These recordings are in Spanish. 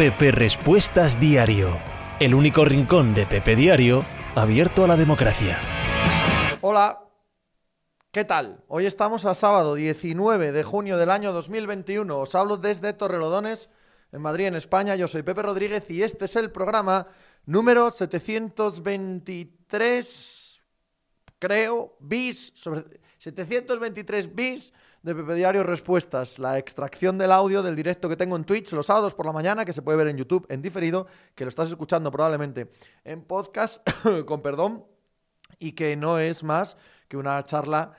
Pepe Respuestas Diario, el único rincón de Pepe Diario abierto a la democracia. Hola, ¿qué tal? Hoy estamos a sábado 19 de junio del año 2021. Os hablo desde Torrelodones, en Madrid, en España. Yo soy Pepe Rodríguez y este es el programa número 723, creo, bis, sobre 723 bis de Pepe Diario Respuestas, la extracción del audio del directo que tengo en Twitch los sábados por la mañana, que se puede ver en YouTube en diferido, que lo estás escuchando probablemente en podcast, con perdón, y que no es más que una charla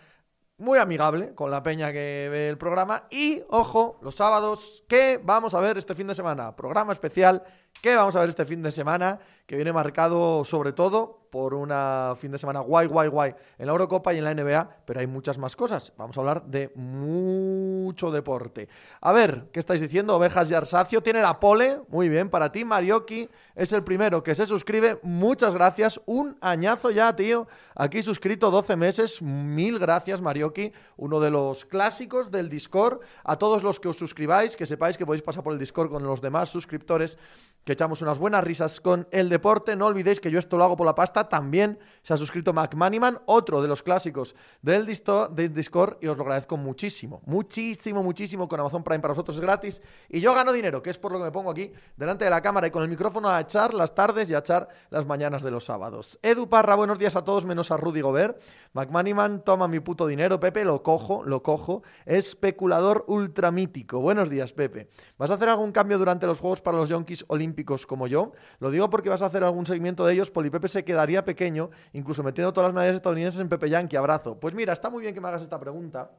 muy amigable con la peña que ve el programa. Y, ojo, los sábados, ¿qué vamos a ver este fin de semana? Programa especial, ¿qué vamos a ver este fin de semana? Que viene marcado sobre todo por una fin de semana guay, guay, guay en la Eurocopa y en la NBA, pero hay muchas más cosas. Vamos a hablar de mucho deporte. A ver, ¿qué estáis diciendo? Ovejas y Arsacio tiene la pole, muy bien, para ti Marioki es el primero que se suscribe. Muchas gracias, un añazo ya, tío. Aquí suscrito 12 meses, mil gracias Marioki, uno de los clásicos del Discord. A todos los que os suscribáis, que sepáis que podéis pasar por el Discord con los demás suscriptores, que echamos unas buenas risas con el deporte. No olvidéis que yo esto lo hago por la pasta también se ha suscrito McManiman, otro de los clásicos del Discord, y os lo agradezco muchísimo, muchísimo, muchísimo. Con Amazon Prime para vosotros es gratis. Y yo gano dinero, que es por lo que me pongo aquí delante de la cámara y con el micrófono a echar las tardes y a echar las mañanas de los sábados. Edu Parra, buenos días a todos, menos a Rudy Gobert. McManiman, toma mi puto dinero. Pepe, lo cojo, lo cojo. Especulador ultramítico. Buenos días, Pepe. ¿Vas a hacer algún cambio durante los Juegos para los Yonkis Olímpicos como yo? Lo digo porque vas a hacer algún seguimiento de ellos. Polipepe se quedaría pequeño, incluso metiendo todas las medallas estadounidenses en Pepe Yankee. Abrazo. Pues mira, está muy bien que me hagas esta pregunta.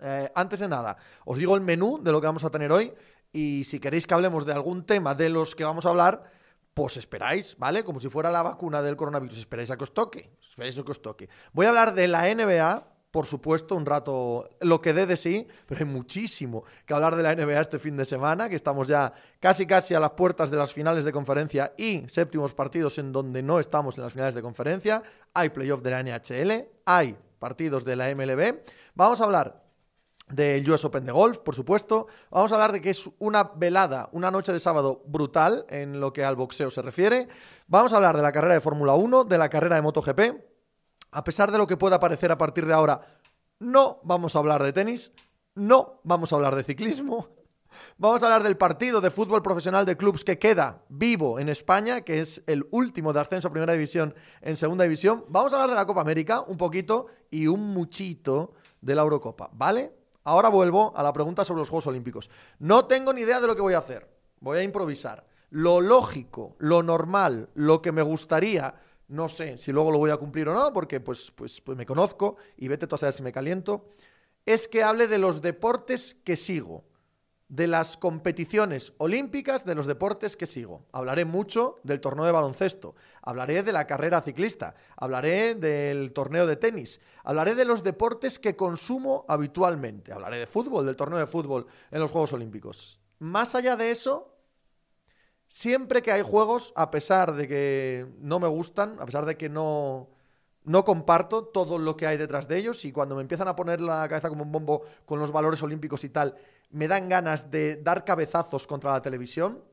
Eh, antes de nada, os digo el menú de lo que vamos a tener hoy y si queréis que hablemos de algún tema de los que vamos a hablar, pues esperáis, ¿vale? Como si fuera la vacuna del coronavirus, esperáis a que os toque, esperáis a que os toque. Voy a hablar de la NBA, por supuesto, un rato lo que dé de sí, pero hay muchísimo que hablar de la NBA este fin de semana, que estamos ya casi casi a las puertas de las finales de conferencia y séptimos partidos en donde no estamos en las finales de conferencia. Hay playoff de la NHL, hay partidos de la MLB. Vamos a hablar del US Open de golf, por supuesto. Vamos a hablar de que es una velada, una noche de sábado brutal en lo que al boxeo se refiere. Vamos a hablar de la carrera de Fórmula 1, de la carrera de MotoGP a pesar de lo que pueda parecer a partir de ahora, no vamos a hablar de tenis, no vamos a hablar de ciclismo, vamos a hablar del partido de fútbol profesional de clubes que queda vivo en España, que es el último de ascenso a Primera División en Segunda División. Vamos a hablar de la Copa América un poquito y un muchito de la Eurocopa, ¿vale? Ahora vuelvo a la pregunta sobre los Juegos Olímpicos. No tengo ni idea de lo que voy a hacer. Voy a improvisar. Lo lógico, lo normal, lo que me gustaría no sé si luego lo voy a cumplir o no, porque pues, pues, pues me conozco y vete tú a saber si me caliento, es que hable de los deportes que sigo, de las competiciones olímpicas de los deportes que sigo. Hablaré mucho del torneo de baloncesto, hablaré de la carrera ciclista, hablaré del torneo de tenis, hablaré de los deportes que consumo habitualmente, hablaré de fútbol, del torneo de fútbol en los Juegos Olímpicos. Más allá de eso, siempre que hay juegos, a pesar de que no me gustan, a pesar de que no, no comparto todo lo que hay detrás de ellos y cuando me empiezan a poner la cabeza como un bombo con los valores olímpicos y tal, me dan ganas de dar cabezazos contra la televisión,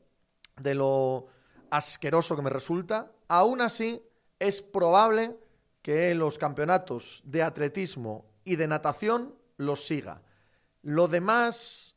de lo asqueroso que me resulta, aún así es probable que los campeonatos de atletismo y de natación los siga. Lo demás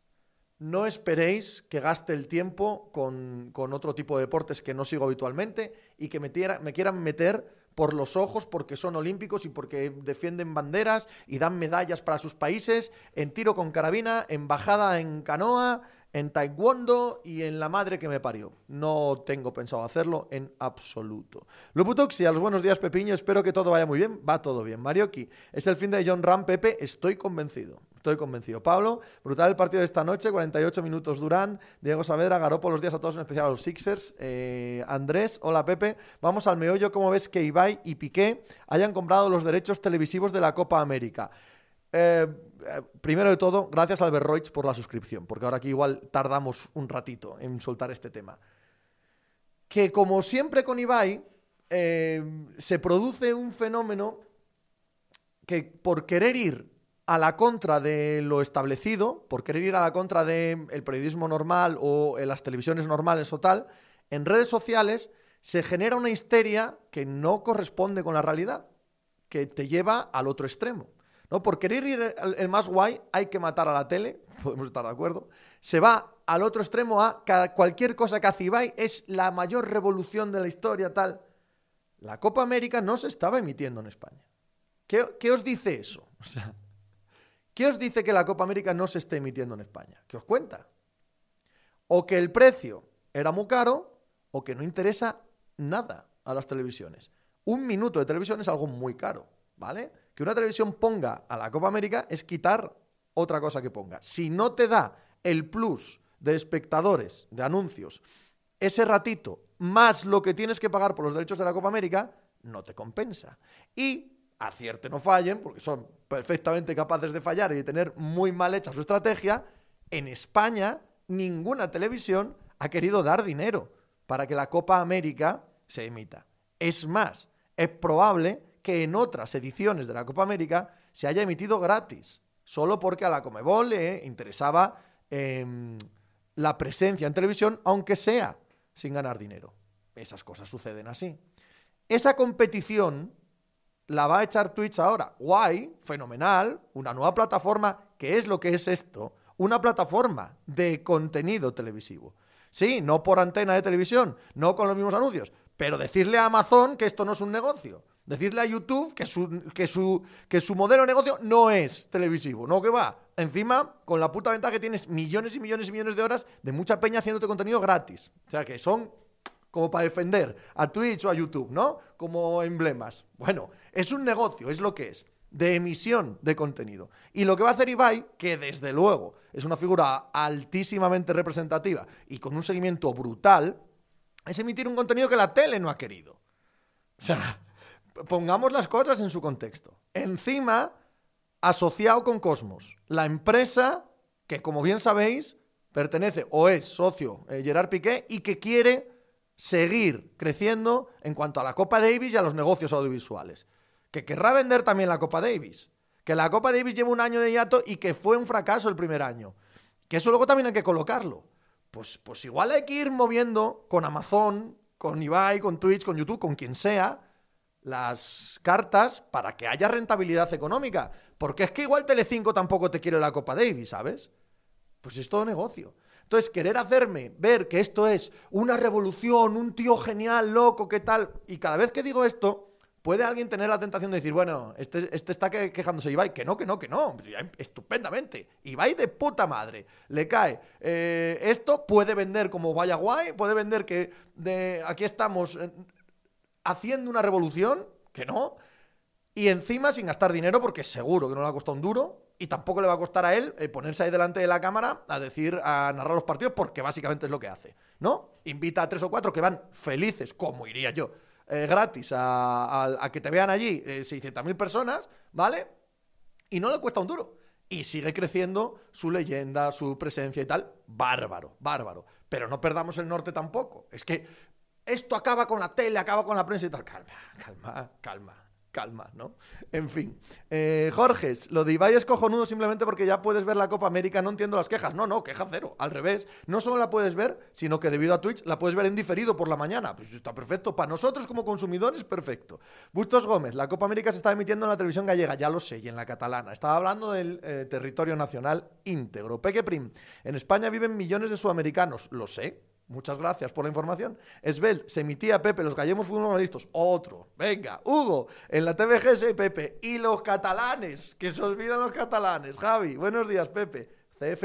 no esperéis que gaste el tiempo con, otro tipo de deportes que no sigo habitualmente y que me, me quieran meter por los ojos porque son olímpicos y porque defienden banderas y dan medallas para sus países en tiro con carabina, en bajada en canoa, en taekwondo y en la madre que me parió. No tengo pensado hacerlo en absoluto. a los buenos días Pepiño, espero que todo vaya muy bien. Va todo bien. Marioki, es el fin de John Ram, Pepe, estoy convencido. Estoy convencido. Pablo, brutal el partido de esta noche, 48 minutos Durán, Diego Saavedra, Garopo, los días a todos, en especial a los Sixers. Eh, Andrés, hola Pepe. Vamos al meollo, ¿cómo ves que Ibai y Piqué hayan comprado los derechos televisivos de la Copa América? Eh, eh, primero de todo, gracias Albert Roig por la suscripción, porque ahora aquí igual tardamos un ratito en soltar este tema. Que como siempre con Ibai, se produce un fenómeno que por querer ir a la contra de lo establecido, por querer ir a la contra del periodismo normal o en las televisiones normales o tal, en redes sociales se genera una histeria que no corresponde con la realidad, que te lleva al otro extremo. ¿No? Por querer ir el más guay hay que matar a la tele, podemos estar de acuerdo. Se va al otro extremo a cualquier cosa que hace Ibai es la mayor revolución de la historia, tal. La Copa América no se estaba emitiendo en España. ¿Qué, qué os dice eso? O sea, ¿Qué os dice que la Copa América no se esté emitiendo en España? ¿Qué os cuenta? O que el precio era muy caro o que no interesa nada a las televisiones. Un minuto de televisión es algo muy caro, ¿vale? Que una televisión ponga a la Copa América es quitar otra cosa que ponga. Si no te da el plus de espectadores, de anuncios, ese ratito, más lo que tienes que pagar por los derechos de la Copa América, no te compensa. Y acierten o fallen, porque son perfectamente capaces de fallar y de tener muy mal hecha su estrategia, en España ninguna televisión ha querido dar dinero para que la Copa América se emita. Es más, es probable que en otras ediciones de la Copa América se haya emitido gratis, solo porque a la Comebol le interesaba em, la presencia en televisión, aunque sea sin ganar dinero. Esas cosas suceden así. Esa competición la va a echar Twitch ahora. Guay, fenomenal, una nueva plataforma. ¿Qué es lo que es esto? Una plataforma de contenido televisivo. Sí, no por antena de televisión, no con los mismos anuncios, pero decirle a Amazon que esto no es un negocio. Decirle a YouTube que su, que su, que su modelo de negocio no es televisivo, no que va. Encima, con la puta ventaja que tienes millones y millones y millones de horas de mucha peña haciéndote contenido gratis. O sea, que son como para defender a Twitch o a YouTube, ¿no? Como emblemas. Bueno, es un negocio, es lo que es, de emisión de contenido. Y lo que va a hacer Ibai, que desde luego es una figura altísimamente representativa y con un seguimiento brutal, es emitir un contenido que la tele no ha querido. O sea, pongamos las cosas en su contexto. Encima, asociado con Cosmos, la empresa que, como bien sabéis, pertenece o es socio eh, Gerard Piqué y que quiere seguir creciendo en cuanto a la Copa Davis y a los negocios audiovisuales. Que querrá vender también la Copa Davis. Que la Copa Davis lleva un año de hiato y que fue un fracaso el primer año. Que eso luego también hay que colocarlo. Pues, pues igual hay que ir moviendo con Amazon, con Ibai, con Twitch, con YouTube, con quien sea, las cartas para que haya rentabilidad económica. Porque es que igual Telecinco tampoco te quiere la Copa Davis, ¿sabes? Pues es todo negocio. Entonces, querer hacerme ver que esto es una revolución, un tío genial, loco, ¿qué tal? Y cada vez que digo esto, puede alguien tener la tentación de decir, bueno, este, este está quejándose Ibai, que no, que no, que no, estupendamente. Ibai de puta madre, le cae. Eh, esto puede vender como vaya guay, puede vender que de, aquí estamos eh, haciendo una revolución, que no. Y encima sin gastar dinero, porque seguro que no le ha costado un duro, y tampoco le va a costar a él eh, ponerse ahí delante de la cámara a decir, a narrar los partidos, porque básicamente es lo que hace, ¿no? Invita a tres o cuatro que van felices, como iría yo, eh, gratis a, que te vean allí eh, 600.000 personas, ¿vale? Y no le cuesta un duro. Y sigue creciendo su leyenda, su presencia y tal. Bárbaro, bárbaro. Pero no perdamos el norte tampoco. Es que esto acaba con la tele, acaba con la prensa y tal. Calma, calma, calma calma, ¿no? En fin. Eh, Jorges, lo de Ibai es cojonudo simplemente porque ya puedes ver la Copa América, no entiendo las quejas. No, no, queja cero. Al revés, no solo la puedes ver, sino que debido a Twitch la puedes ver en diferido por la mañana. Pues está perfecto. Para nosotros como consumidores, perfecto. Bustos Gómez, la Copa América se está emitiendo en la televisión gallega, ya lo sé, y en la catalana. Estaba hablando del eh, territorio nacional íntegro. Peque Prim, en España viven millones de sudamericanos, lo sé, Muchas gracias por la información. Esbel, se emitía Pepe, los gallegos futbolistas. Otro. Venga, Hugo, en la TVGS Pepe. Y los catalanes, que se olvidan los catalanes. Javi, buenos días, Pepe. CF.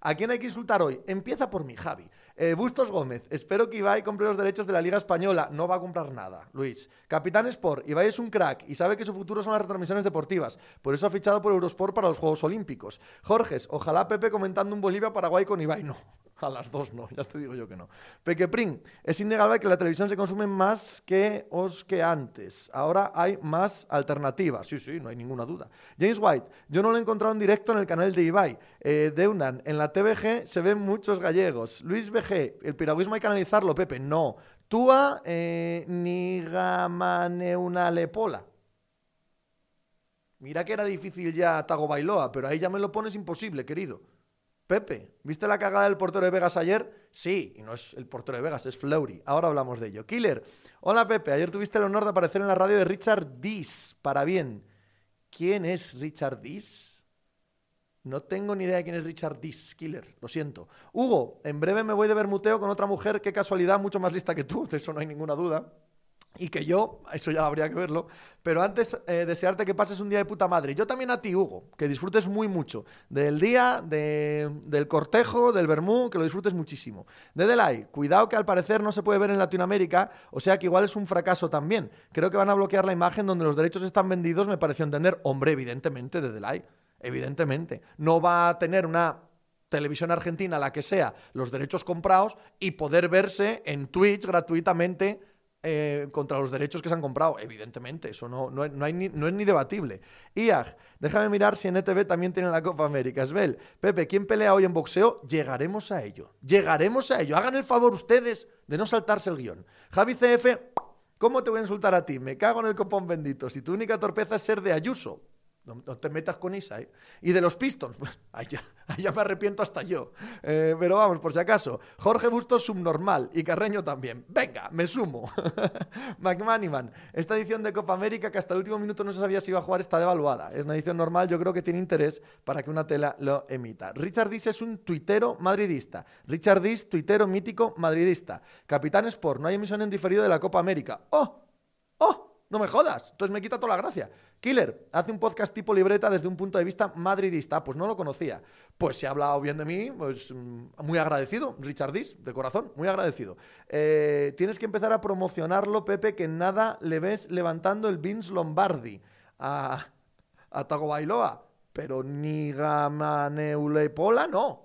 ¿A quién hay que insultar hoy? Empieza por mí, Javi. Eh, Bustos Gómez, espero que Ibai compre los derechos de la Liga Española. No va a comprar nada. Luis. Capitán Sport, Ibai es un crack y sabe que su futuro son las retransmisiones deportivas. Por eso ha fichado por Eurosport para los Juegos Olímpicos. Jorges, ojalá Pepe comentando un Bolivia-Paraguay con Ibai. No, a las dos no, ya te digo yo que no. Pequeprin, es innegable que la televisión se consume más que os que antes. Ahora hay más alternativas. Sí, sí, no hay ninguna duda. James White, yo no lo he encontrado en directo en el canal de Ibai. Eh, Deunan, en la TVG se ven muchos gallegos. Luis BG, el piragüismo hay que analizarlo, Pepe. No. Túa eh, ni una lepola. Mira que era difícil ya Tago Bailoa, pero ahí ya me lo pones imposible, querido. Pepe, ¿viste la cagada del portero de Vegas ayer? Sí, y no es el portero de Vegas, es Fleury. Ahora hablamos de ello. Killer, hola Pepe, ayer tuviste el honor de aparecer en la radio de Richard Dis, para bien. ¿Quién es Richard Dis? No tengo ni idea de quién es Richard Dis, Killer, lo siento. Hugo, en breve me voy de Bermuteo con otra mujer, qué casualidad, mucho más lista que tú, de eso no hay ninguna duda y que yo, eso ya habría que verlo, pero antes eh, desearte que pases un día de puta madre. Yo también a ti, Hugo, que disfrutes muy mucho del día, del cortejo, del vermú, que lo disfrutes muchísimo. De Delay, cuidado que al parecer no se puede ver en Latinoamérica, o sea que igual es un fracaso también. Creo que van a bloquear la imagen donde los derechos están vendidos, me pareció entender. Hombre, evidentemente, de Delay, evidentemente. No va a tener una televisión argentina, la que sea, los derechos comprados y poder verse en Twitch gratuitamente eh, contra los derechos que se han comprado. Evidentemente, eso no, no, hay no es ni debatible. IAG, déjame mirar si en ETV también tiene la Copa América. Esbel, Pepe, ¿quién pelea hoy en boxeo? Llegaremos a ello. Llegaremos a ello. Hagan el favor ustedes de no saltarse el guion. Javi CF, ¿cómo te voy a insultar a ti? Me cago en el copón bendito. Si tu única torpeza es ser de Ayuso. No, te metas con Isa, ¿eh? Y de los Pistons, ahí, ya, me arrepiento hasta yo. Eh, pero vamos, por si acaso. Jorge Bustos subnormal y Carreño también. Venga, me sumo. McManiman, esta edición de Copa América que hasta el último minuto no se sabía si iba a jugar está devaluada. Es una edición normal, yo creo que tiene interés para que una tela lo emita. Richard Dis es un tuitero madridista. Richard Dis, tuitero mítico madridista. Capitán Sport, no hay emisión en diferido de la Copa América. ¡Oh! ¡Oh! No me jodas. Entonces me quita toda la gracia. Killer, hace un podcast tipo libreta desde un punto de vista madridista. Pues no lo conocía. Pues se ha hablado bien de mí, pues mm, muy agradecido. Richard Dis, de corazón, muy agradecido. Eh, tienes que empezar a promocionarlo, Pepe, que nada le ves levantando el Vince Lombardi a, a Tago Bailoa. Pero ni Gamaneulepola, no.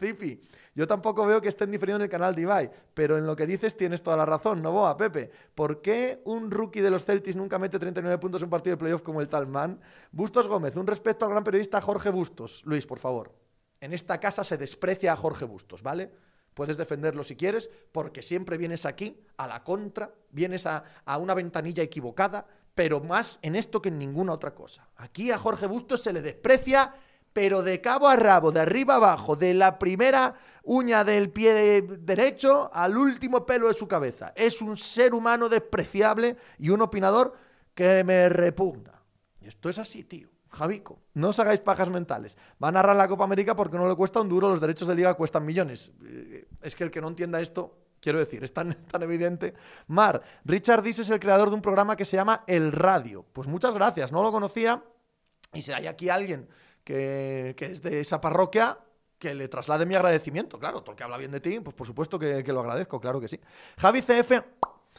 Zipi. Yo tampoco veo que estén diferido en el canal de Ibai, pero en lo que dices tienes toda la razón, no boa, Pepe. ¿Por qué un rookie de los Celtics nunca mete 39 puntos en un partido de playoff como el tal man? Bustos Gómez, un respeto al gran periodista Jorge Bustos. Luis, por favor. En esta casa se desprecia a Jorge Bustos, ¿vale? Puedes defenderlo si quieres, porque siempre vienes aquí a la contra, vienes a, a, una ventanilla equivocada, pero más en esto que en ninguna otra cosa. Aquí a Jorge Bustos se le desprecia pero de cabo a rabo, de arriba abajo, de la primera uña del pie derecho al último pelo de su cabeza. Es un ser humano despreciable y un opinador que me repugna. Esto es así, tío. Javico, no os hagáis pajas mentales. Va a narrar la Copa América porque no le cuesta un duro, los derechos de liga cuestan millones. Eh, es que el que no entienda esto, quiero decir, es tan, tan evidente. Mar, Richard Dis es el creador de un programa que se llama El Radio. Pues muchas gracias, no lo conocía. Y si hay aquí alguien que, es de esa parroquia, que le traslade mi agradecimiento. Claro, todo el que habla bien de ti, pues por supuesto que, lo agradezco, claro que sí. Javi CF,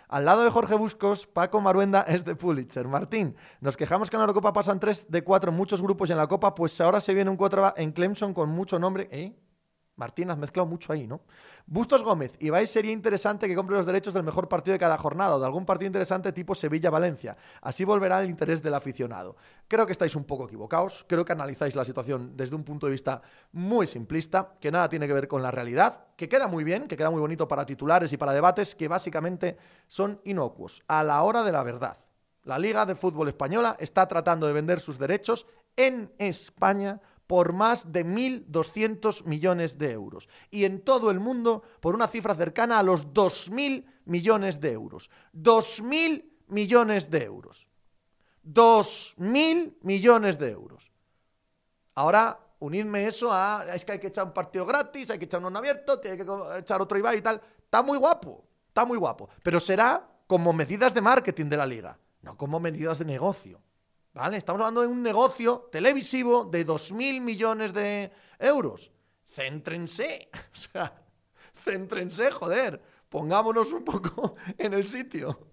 al lado de Jorge Buscos, Paco Maruenda es de Pulitzer. Martín, nos quejamos que en la Eurocopa pasan 3 de 4 en muchos grupos y en la Copa, pues ahora se viene un 4 en Clemson con mucho nombre. ¿Eh? Martín, has mezclado mucho ahí, ¿no? Bustos Gómez, Ibai sería interesante que compre los derechos del mejor partido de cada jornada o de algún partido interesante tipo Sevilla-Valencia. Así volverá el interés del aficionado. Creo que estáis un poco equivocados, creo que analizáis la situación desde un punto de vista muy simplista, que nada tiene que ver con la realidad, que queda muy bien, que queda muy bonito para titulares y para debates, que básicamente son inocuos. A la hora de la verdad, la Liga de Fútbol Española está tratando de vender sus derechos en España por más de 1.200 millones de euros. Y en todo el mundo por una cifra cercana a los 2.000 millones de euros. 2.000 millones de euros. 2.000 millones de euros. Ahora, unidme eso a, es que hay que echar un partido gratis, hay que echar uno abierto, tiene que echar otro IVA y tal. Está muy guapo, está muy guapo. Pero será como medidas de marketing de la liga, no como medidas de negocio. ¿Vale? Estamos hablando de un negocio televisivo de 2.000 millones de euros. Céntrense. O sea, céntrense, joder. Pongámonos un poco en el sitio.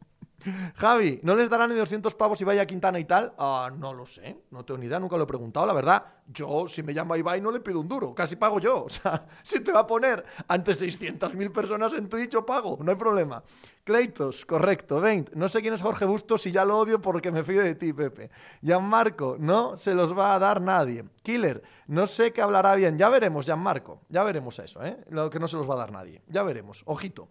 Javi, ¿no les darán ni 200 pavos si vaya a Quintana y tal? Ah, no lo sé, no tengo ni idea, nunca lo he preguntado, la verdad. Yo, si me llama Ibai, no le pido un duro, casi pago yo. O sea, si te va a poner ante 600.000 personas en Twitch, yo pago, no hay problema. Cleitos, correcto. 20. No sé quién es Jorge Bustos y ya lo odio porque me fío de ti, Pepe. Gianmarco, no se los va a dar nadie. Killer, no sé qué hablará bien. Ya veremos, Gianmarco. Ya veremos eso, ¿eh? Lo que no se los va a dar nadie. Ya veremos. Ojito.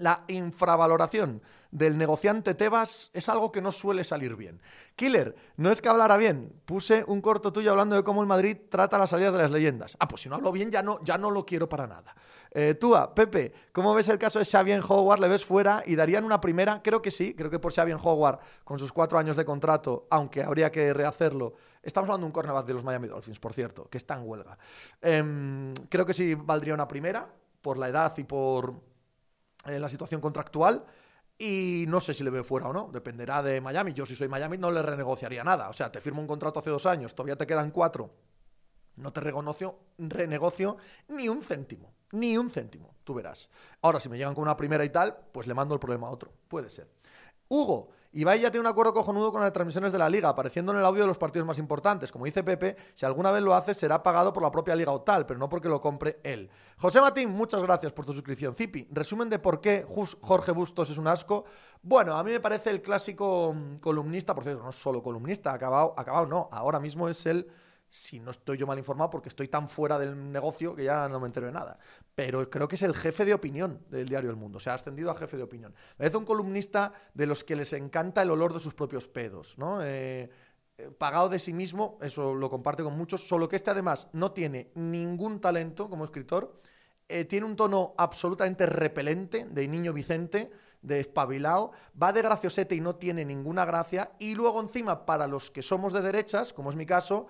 La infravaloración del negociante Tebas es algo que no suele salir bien. Killer, no es que hablara bien. Puse un corto tuyo hablando de cómo el Madrid trata las salidas de las leyendas. Ah, pues si no hablo bien ya no, ya no lo quiero para nada. Eh, Pepe, ¿cómo ves el caso de Xavier Howard? ¿Le ves fuera y darían una primera? Creo que sí, creo que por Xavier Howard, con sus cuatro años de contrato, aunque habría que rehacerlo, Estamos hablando de un cornerback de los Miami Dolphins, por cierto, que está en huelga. Em, creo que sí valdría una primera, por la edad y por eh, la situación contractual. Y no sé si le veo fuera o no, dependerá de Miami. Yo si soy Miami no le renegociaría nada. O sea, te firmo un contrato hace dos años, todavía te quedan cuatro. No te renegocio, renegocio ni un céntimo, ni un céntimo, tú verás. Ahora, si me llegan con una primera y tal, pues le mando el problema a otro. Puede ser. Hugo, Ibai ya tiene un acuerdo cojonudo con las transmisiones de la liga, apareciendo en el audio de los partidos más importantes. Como dice Pepe, si alguna vez lo hace, será pagado por la propia liga o tal, pero no porque lo compre él. José Matín, muchas gracias por tu suscripción. Zipi, resumen de por qué Jorge Bustos es un asco. Bueno, a mí me parece el clásico mm, columnista, por cierto, no solo columnista, acabado, acabado no, ahora mismo es el si no estoy yo mal informado porque estoy tan fuera del negocio que ya no me entero de nada. Pero creo que es el jefe de opinión del diario El Mundo. O sea, ha ascendido a jefe de opinión. Parece un columnista de los que les encanta el olor de sus propios pedos, ¿no? Eh, eh, pagado de sí mismo, eso lo comparte con muchos, solo que este además no tiene ningún talento como escritor, eh, tiene un tono absolutamente repelente de niño Vicente, de espabilado, va de graciosete y no tiene ninguna gracia, y luego encima para los que somos de derechas, como es mi caso,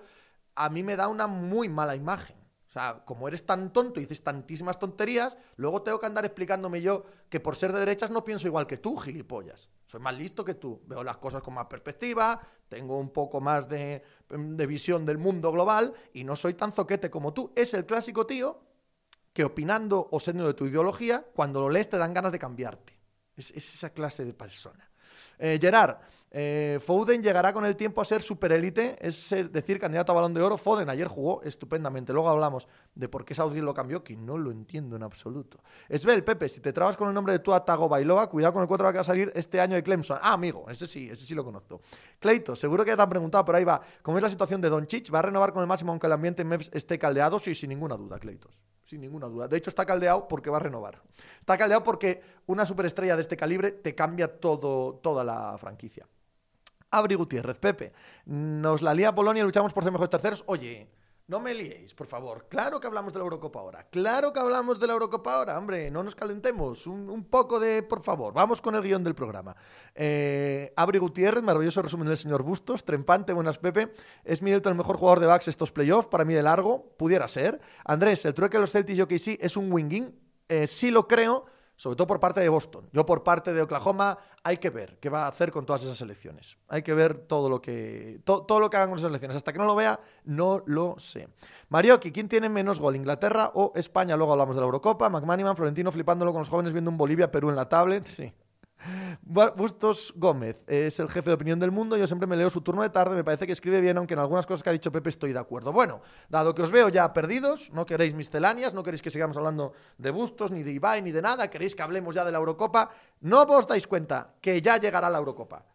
a mí me da una muy mala imagen. O sea, como eres tan tonto y dices tantísimas tonterías, luego tengo que andar explicándome yo que por ser de derechas no pienso igual que tú, gilipollas. Soy más listo que tú, veo las cosas con más perspectiva, tengo un poco más de, visión del mundo global y no soy tan zoquete como tú. Es el clásico tío que opinando o siendo de tu ideología, cuando lo lees te dan ganas de cambiarte. es esa clase de persona. Eh, Gerard, eh, Foden llegará con el tiempo a ser superélite, es decir, candidato a balón de oro. Foden ayer jugó estupendamente. Luego hablamos de por qué Southgate lo cambió, que no lo entiendo en absoluto. Esbel, Pepe, si te trabas con el nombre de tu Tago Bailoa, cuidado con el 4 que va a salir este año de Clemson. Ah, amigo, ese sí, ese sí lo conozco. Cleito, seguro que ya te han preguntado, por ahí va. ¿Cómo es la situación de Don Chich? ¿Va a renovar con el máximo aunque el ambiente en Mavs esté caldeado? Sí, sin ninguna duda, Cleitos. Sin ninguna duda. De hecho, está caldeado porque va a renovar. Está caldeado porque una superestrella de este calibre te cambia todo, toda la franquicia. Abri Gutiérrez, Pepe. Nos la lía Polonia, luchamos por ser mejores terceros. Oye, no me liéis, por favor. Claro que hablamos de la Eurocopa ahora. Claro que hablamos de la Eurocopa ahora, hombre. No nos calentemos. Un, poco de, por favor. Vamos con el guion del programa. Eh, Gutiérrez, maravilloso resumen del señor Bustos. Trempante, buenas Pepe. Es Middleton el mejor jugador de backs estos playoffs. Para mí de largo, pudiera ser. Andrés, el trueque de los Celtics y sí es un winging. Eh, sí lo creo sobre todo por parte de Boston. Yo por parte de Oklahoma hay que ver qué va a hacer con todas esas elecciones. Hay que ver todo lo que todo lo que hagan con esas elecciones. Hasta que no lo vea, no lo sé. Marioki, ¿quién tiene menos gol, Inglaterra o España? Luego hablamos de la Eurocopa. McManiman, Florentino flipándolo con los jóvenes viendo un Bolivia-Perú en la tablet. Sí. Bustos Gómez es el jefe de opinión del mundo. Yo siempre me leo su turno de tarde. Me parece que escribe bien, aunque en algunas cosas que ha dicho Pepe estoy de acuerdo. Bueno, dado que os veo ya perdidos, no queréis misceláneas, no queréis que sigamos hablando de Bustos, ni de Ibai, ni de nada, queréis que hablemos ya de la Eurocopa, no os dais cuenta que ya llegará la Eurocopa.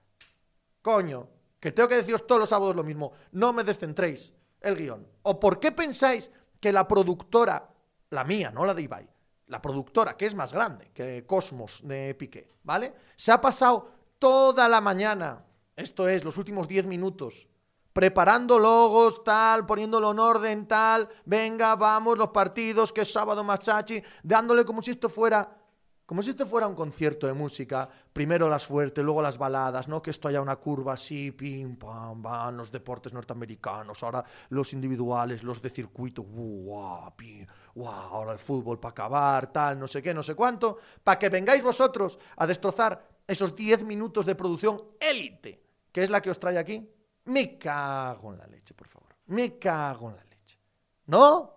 Coño, que tengo que deciros todos los sábados lo mismo. No me descentréis el guion. ¿O por qué pensáis que la productora, la mía, no la de Ibai, la productora, que es más grande que Cosmos de Piqué, ¿vale? Se ha pasado toda la mañana, esto es, los últimos 10 minutos, preparando logos, tal, poniéndolo en orden, tal, venga, vamos, los partidos, que es sábado machachi, dándole como si esto fuera como si esto fuera un concierto de música, primero las fuertes, luego las baladas, no que esto haya una curva así, pim, pam, van los deportes norteamericanos, ahora los individuales, los de circuito, guau, pim, guau, ahora el fútbol para acabar, tal, no sé qué, no sé cuánto, para que vengáis vosotros a destrozar esos 10 minutos de producción élite, que es la que os trae aquí. Me cago en la leche, por favor. Me cago en la leche. ¿No?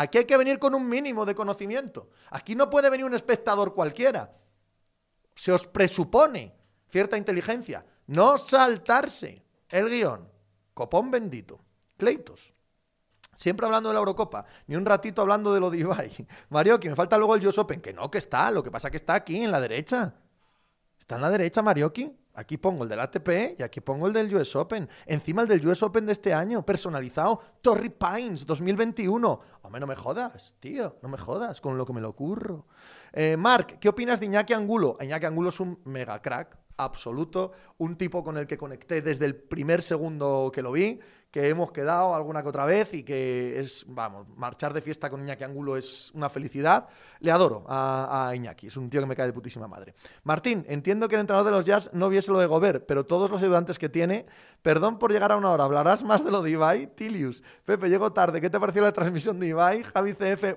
Aquí hay que venir con un mínimo de conocimiento. Aquí no puede venir un espectador cualquiera. Se os presupone cierta inteligencia. No saltarse el guion. Copón bendito. Cleitos. Siempre hablando de la Eurocopa, ni un ratito hablando de lo de Ibai. Mario, que me falta luego el Josh Open, que no, que está, lo que pasa que está aquí, en la derecha. Está en la derecha, Marioki. Aquí pongo el del ATP y aquí pongo el del US Open. Encima el del US Open de este año, personalizado. Torrey Pines 2021. Hombre, no me jodas, tío. No me jodas con lo que me lo ocurro. Eh, Mark, ¿qué opinas de Iñaki Angulo? Iñaki Angulo es un mega crack absoluto. Un tipo con el que conecté desde el primer segundo que lo vi que hemos quedado alguna que otra vez y que es, vamos, marchar de fiesta con Iñaki Angulo es una felicidad. Le adoro a, Iñaki, es un tío que me cae de putísima madre. Martín, entiendo que el entrenador de los Jazz no viese lo de Gobert, pero todos los ayudantes que tiene, perdón por llegar a una hora, hablarás más de lo de Ibai, Tilius. Pepe, llego tarde, ¿qué te pareció la transmisión de Ibai? Javi CF,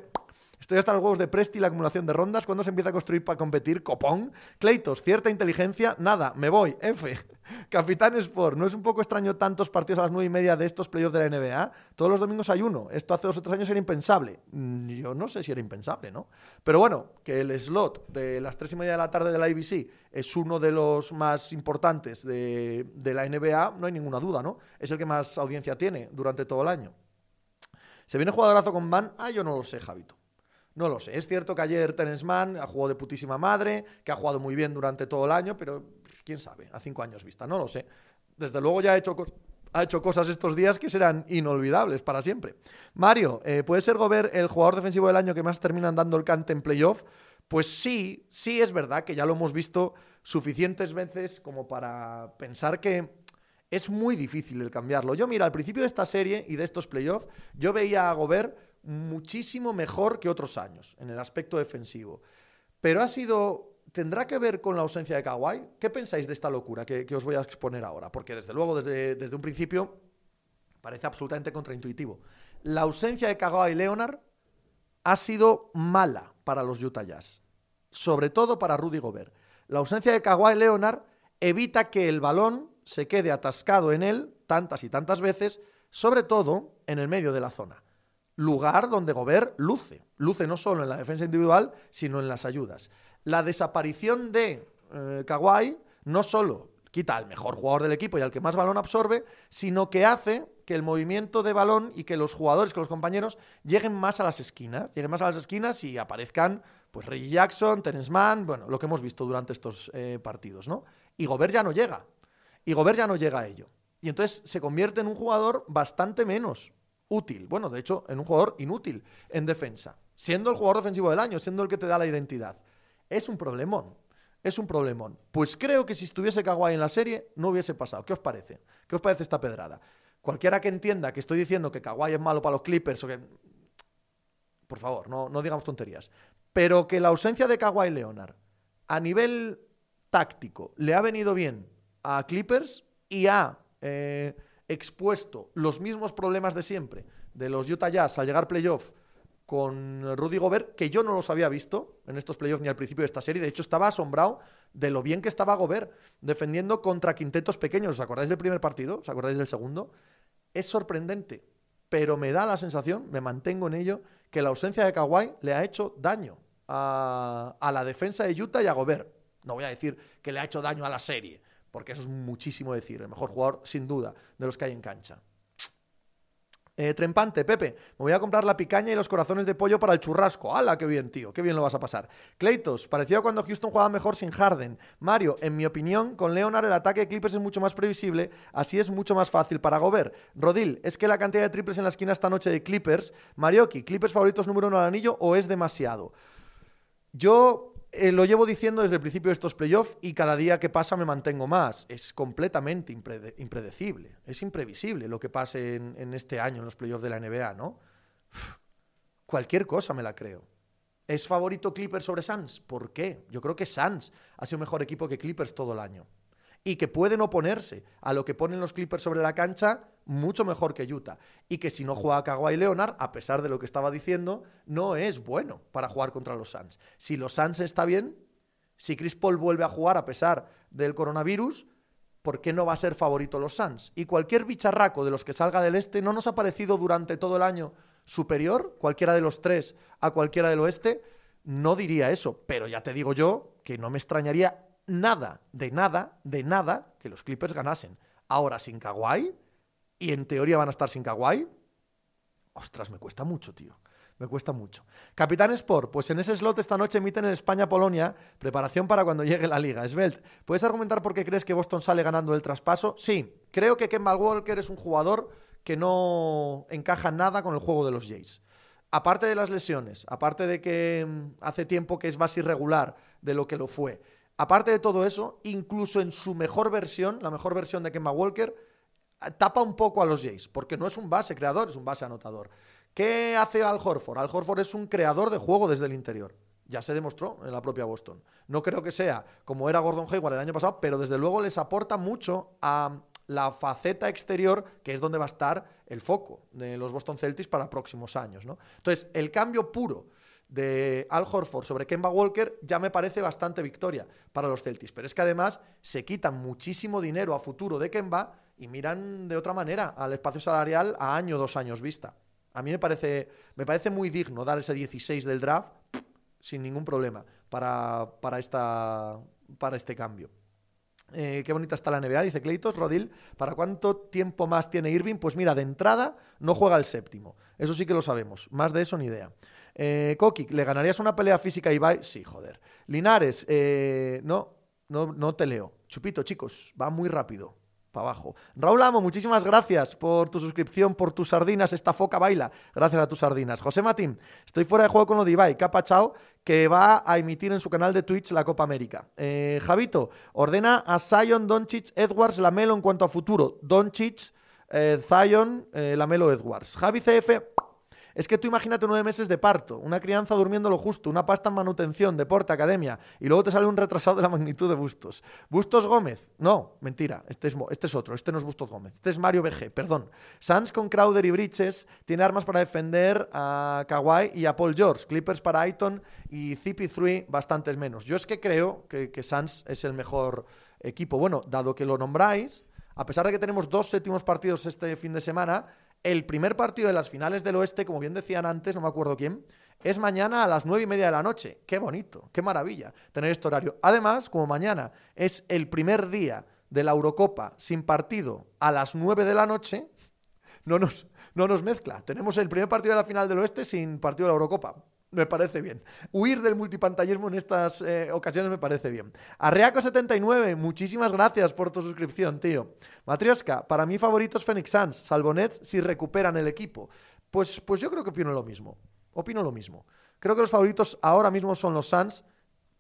Estoy hasta los huevos de Presti la acumulación de rondas. ¿Cuándo se empieza a construir para competir? Copón. Cleitos, cierta inteligencia. Nada, me voy. F. Capitán Sport. ¿No es un poco extraño tantos partidos a las nueve y media de estos playoffs de la NBA? Todos los domingos hay uno. Esto hace dos o tres años era impensable. Mm, yo no sé si era impensable, ¿no? Pero bueno, que el slot de las tres y media de la tarde de la IBC es uno de los más importantes de, de la NBA, no hay ninguna duda, ¿no? Es el que más audiencia tiene durante todo el año. ¿Se viene jugadorazo con Van? Ah, yo no lo sé, Javito. No lo sé. Es cierto que ayer Terence ha jugado de putísima madre, que ha jugado muy bien durante todo el año, pero quién sabe, a cinco años vista, no lo sé. Desde luego ya ha hecho, ha hecho cosas estos días que serán inolvidables para siempre. Mario, eh, ¿puede ser Gobert el jugador defensivo del año que más terminan dando el cante en playoff? Pues sí, sí es verdad que ya lo hemos visto suficientes veces como para pensar que es muy difícil el cambiarlo. Yo, mira, al principio de esta serie y de estos playoffs, yo veía a Gobert muchísimo mejor que otros años en el aspecto defensivo. Pero ha sido. ¿Tendrá que ver con la ausencia de Kawhi? ¿Qué pensáis de esta locura que, os voy a exponer ahora? Porque desde luego, desde, desde un principio, parece absolutamente contraintuitivo. La ausencia de Kawhi Leonard ha sido mala para los Utah Jazz, sobre todo para Rudy Gobert. La ausencia de Kawhi Leonard evita que el balón se quede atascado en él tantas y tantas veces, sobre todo en el medio de la zona lugar donde Gobert luce. Luce no solo en la defensa individual, sino en las ayudas. La desaparición de eh, Kawhi no solo quita al mejor jugador del equipo y al que más balón absorbe, sino que hace que el movimiento de balón y que los jugadores, que los compañeros, lleguen más a las esquinas, lleguen más a las esquinas y aparezcan, pues Reggie Jackson, Terence Mann, bueno, lo que hemos visto durante estos eh, partidos, ¿no? Y Gobert ya no llega. Y Gobert ya no llega a ello. Y entonces se convierte en un jugador bastante menos útil. Bueno, de hecho, en un jugador inútil en defensa. Siendo el jugador defensivo del año, siendo el que te da la identidad. Es un problemón. Es un problemón. Pues creo que si estuviese Kawhi en la serie, no hubiese pasado. ¿Qué os parece? ¿Qué os parece esta pedrada? Cualquiera que entienda que estoy diciendo que Kawhi es malo para los Clippers o que. Por favor, no, no digamos tonterías. Pero que la ausencia de Kawhi Leonard a nivel táctico le ha venido bien a Clippers y a. Eh, expuesto los mismos problemas de siempre de los Utah Jazz al llegar playoff con Rudy Gobert, que yo no los había visto en estos playoffs ni al principio de esta serie. De hecho, estaba asombrado de lo bien que estaba Gobert defendiendo contra quintetos pequeños. ¿Os acordáis del primer partido? ¿Os acordáis del segundo? Es sorprendente, pero me da la sensación, me mantengo en ello, que la ausencia de Kawhi le ha hecho daño a, a la defensa de Utah y a Gobert. No voy a decir que le ha hecho daño a la serie, porque eso es muchísimo decir. El mejor jugador, sin duda, de los que hay en cancha. Eh, trempante, Pepe, me voy a comprar la picaña y los corazones de pollo para el churrasco. ¡Hala, qué bien, tío! ¡Qué bien lo vas a pasar! Cleitos, pareció cuando Houston jugaba mejor sin Harden. Mario, en mi opinión, con Leonard el ataque de Clippers es mucho más previsible, así es mucho más fácil para Gobert. Rodil, ¿es que la cantidad de triples en la esquina esta noche de Clippers? Marioki, ¿Clippers favoritos número uno al anillo o es demasiado? Yo eh, lo llevo diciendo desde el principio de estos playoffs y cada día que pasa me mantengo más. Es completamente impredecible, es imprevisible lo que pase en, este año en los playoffs de la NBA, ¿no? cualquier cosa me la creo. ¿Es favorito Clippers sobre Suns? ¿Por qué? Yo creo que Suns ha sido mejor equipo que Clippers todo el año y que pueden oponerse a lo que ponen los Clippers sobre la cancha mucho mejor que Utah. Y que si no juega Kawhi Leonard, a pesar de lo que estaba diciendo, no es bueno para jugar contra los Suns. Si los Suns está bien, si Chris Paul vuelve a jugar a pesar del coronavirus, ¿por qué no va a ser favorito los Suns? Y cualquier bicharraco de los que salga del este no nos ha parecido durante todo el año superior, cualquiera de los tres a cualquiera del oeste, no diría eso, pero ya te digo yo que no me extrañaría nada, de nada, de nada que los Clippers ganasen. Ahora sin Kawhi, y en teoría van a estar sin Kawhi, Ostras, me cuesta mucho, tío. Me cuesta mucho. Capitán Sport, pues en ese slot esta noche emiten en España-Polonia, preparación para cuando llegue la liga. Svelte, ¿puedes argumentar por qué crees que Boston sale ganando el traspaso? Sí, creo que Kemba Walker es un jugador que no encaja nada con el juego de los Jays. Aparte de las lesiones, aparte de que mm, hace tiempo que es más irregular de lo que lo fue, aparte de todo eso, incluso en su mejor versión, la mejor versión de Kemba Walker, tapa un poco a los Jays, porque no es un base creador, es un base anotador. ¿Qué hace Al Horford? Al Horford es un creador de juego desde el interior. Ya se demostró en la propia Boston. No creo que sea como era Gordon Hayward el año pasado, pero desde luego les aporta mucho a la faceta exterior, que es donde va a estar el foco de los Boston Celtics para próximos años. ¿no? Entonces, el cambio puro de Al Horford sobre Kemba Walker ya me parece bastante victoria para los Celtics. Pero es que además se quitan muchísimo dinero a futuro de Kemba y miran de otra manera al espacio salarial a año, dos años vista. A mí me parece, me parece muy digno dar ese 16 del draft sin ningún problema para, para, esta, para este cambio. Eh, qué bonita está la NBA, dice Cleitos. Rodil, ¿para cuánto tiempo más tiene Irving? Pues mira, de entrada no juega el séptimo. Eso sí que lo sabemos. Más de eso ni idea. Eh, Koki, ¿le ganarías una pelea física a Ibai? Sí, joder. Linares, eh, no, no, no te leo. Chupito, chicos, va muy rápido para abajo. Raúl Amo, muchísimas gracias por tu suscripción, por tus sardinas. Esta foca baila. Gracias a tus sardinas. José Matín, estoy fuera de juego con lo de Ibai. Chao, que va a emitir en su canal de Twitch la Copa América. Eh, Javito, ordena a Zion, Doncic, Edwards, Lamelo en cuanto a futuro. Doncic, eh, Zion, eh, Lamelo, Edwards. Javi CF, es que tú imagínate nueve meses de parto, una crianza durmiendo lo justo, una pasta en manutención, deporte, academia, y luego te sale un retrasado de la magnitud de Bustos. Bustos Gómez, no, mentira, este es, este es otro, este no es Bustos Gómez, este es Mario BG, perdón. Sans con Crowder y Bridges tiene armas para defender a Kawhi y a Paul George, Clippers para Aiton y CP3 bastantes menos. Yo es que creo que, que es el mejor equipo. Bueno, dado que lo nombráis, a pesar de que tenemos dos séptimos partidos este fin de semana, el primer partido de las finales del oeste, como bien decían antes, no me acuerdo quién, es mañana a las nueve y media de la noche. Qué bonito, qué maravilla tener este horario. Además, como mañana es el primer día de la Eurocopa sin partido a las nueve de la noche, no nos, no nos mezcla. Tenemos el primer partido de la final del oeste sin partido de la Eurocopa. Me parece bien. Huir del multipantallismo en estas eh, ocasiones me parece bien. Arreaco79, muchísimas gracias por tu suscripción, tío. Matrioska, para mí favoritos Phoenix Suns, salvo Nets si recuperan el equipo. Pues, pues yo creo que opino lo mismo. Opino lo mismo. Creo que los favoritos ahora mismo son los Suns,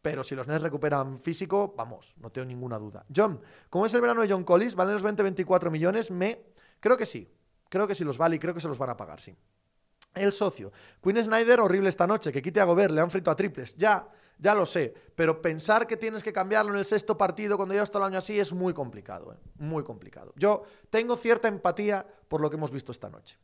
pero si los Nets recuperan físico, vamos, no tengo ninguna duda. John, ¿cómo es el verano de John Collins? ¿Valen los 20-24 millones? Me... Creo que sí. Creo que sí los vale y creo que se los van a pagar, sí. El socio. Quinn Snyder, horrible esta noche, que quite a Gobert, le han frito a triples. Ya, ya lo sé. Pero pensar que tienes que cambiarlo en el sexto partido cuando llevas todo el año así es muy complicado. ¿eh? Muy complicado. Yo tengo cierta empatía por lo que hemos visto esta noche.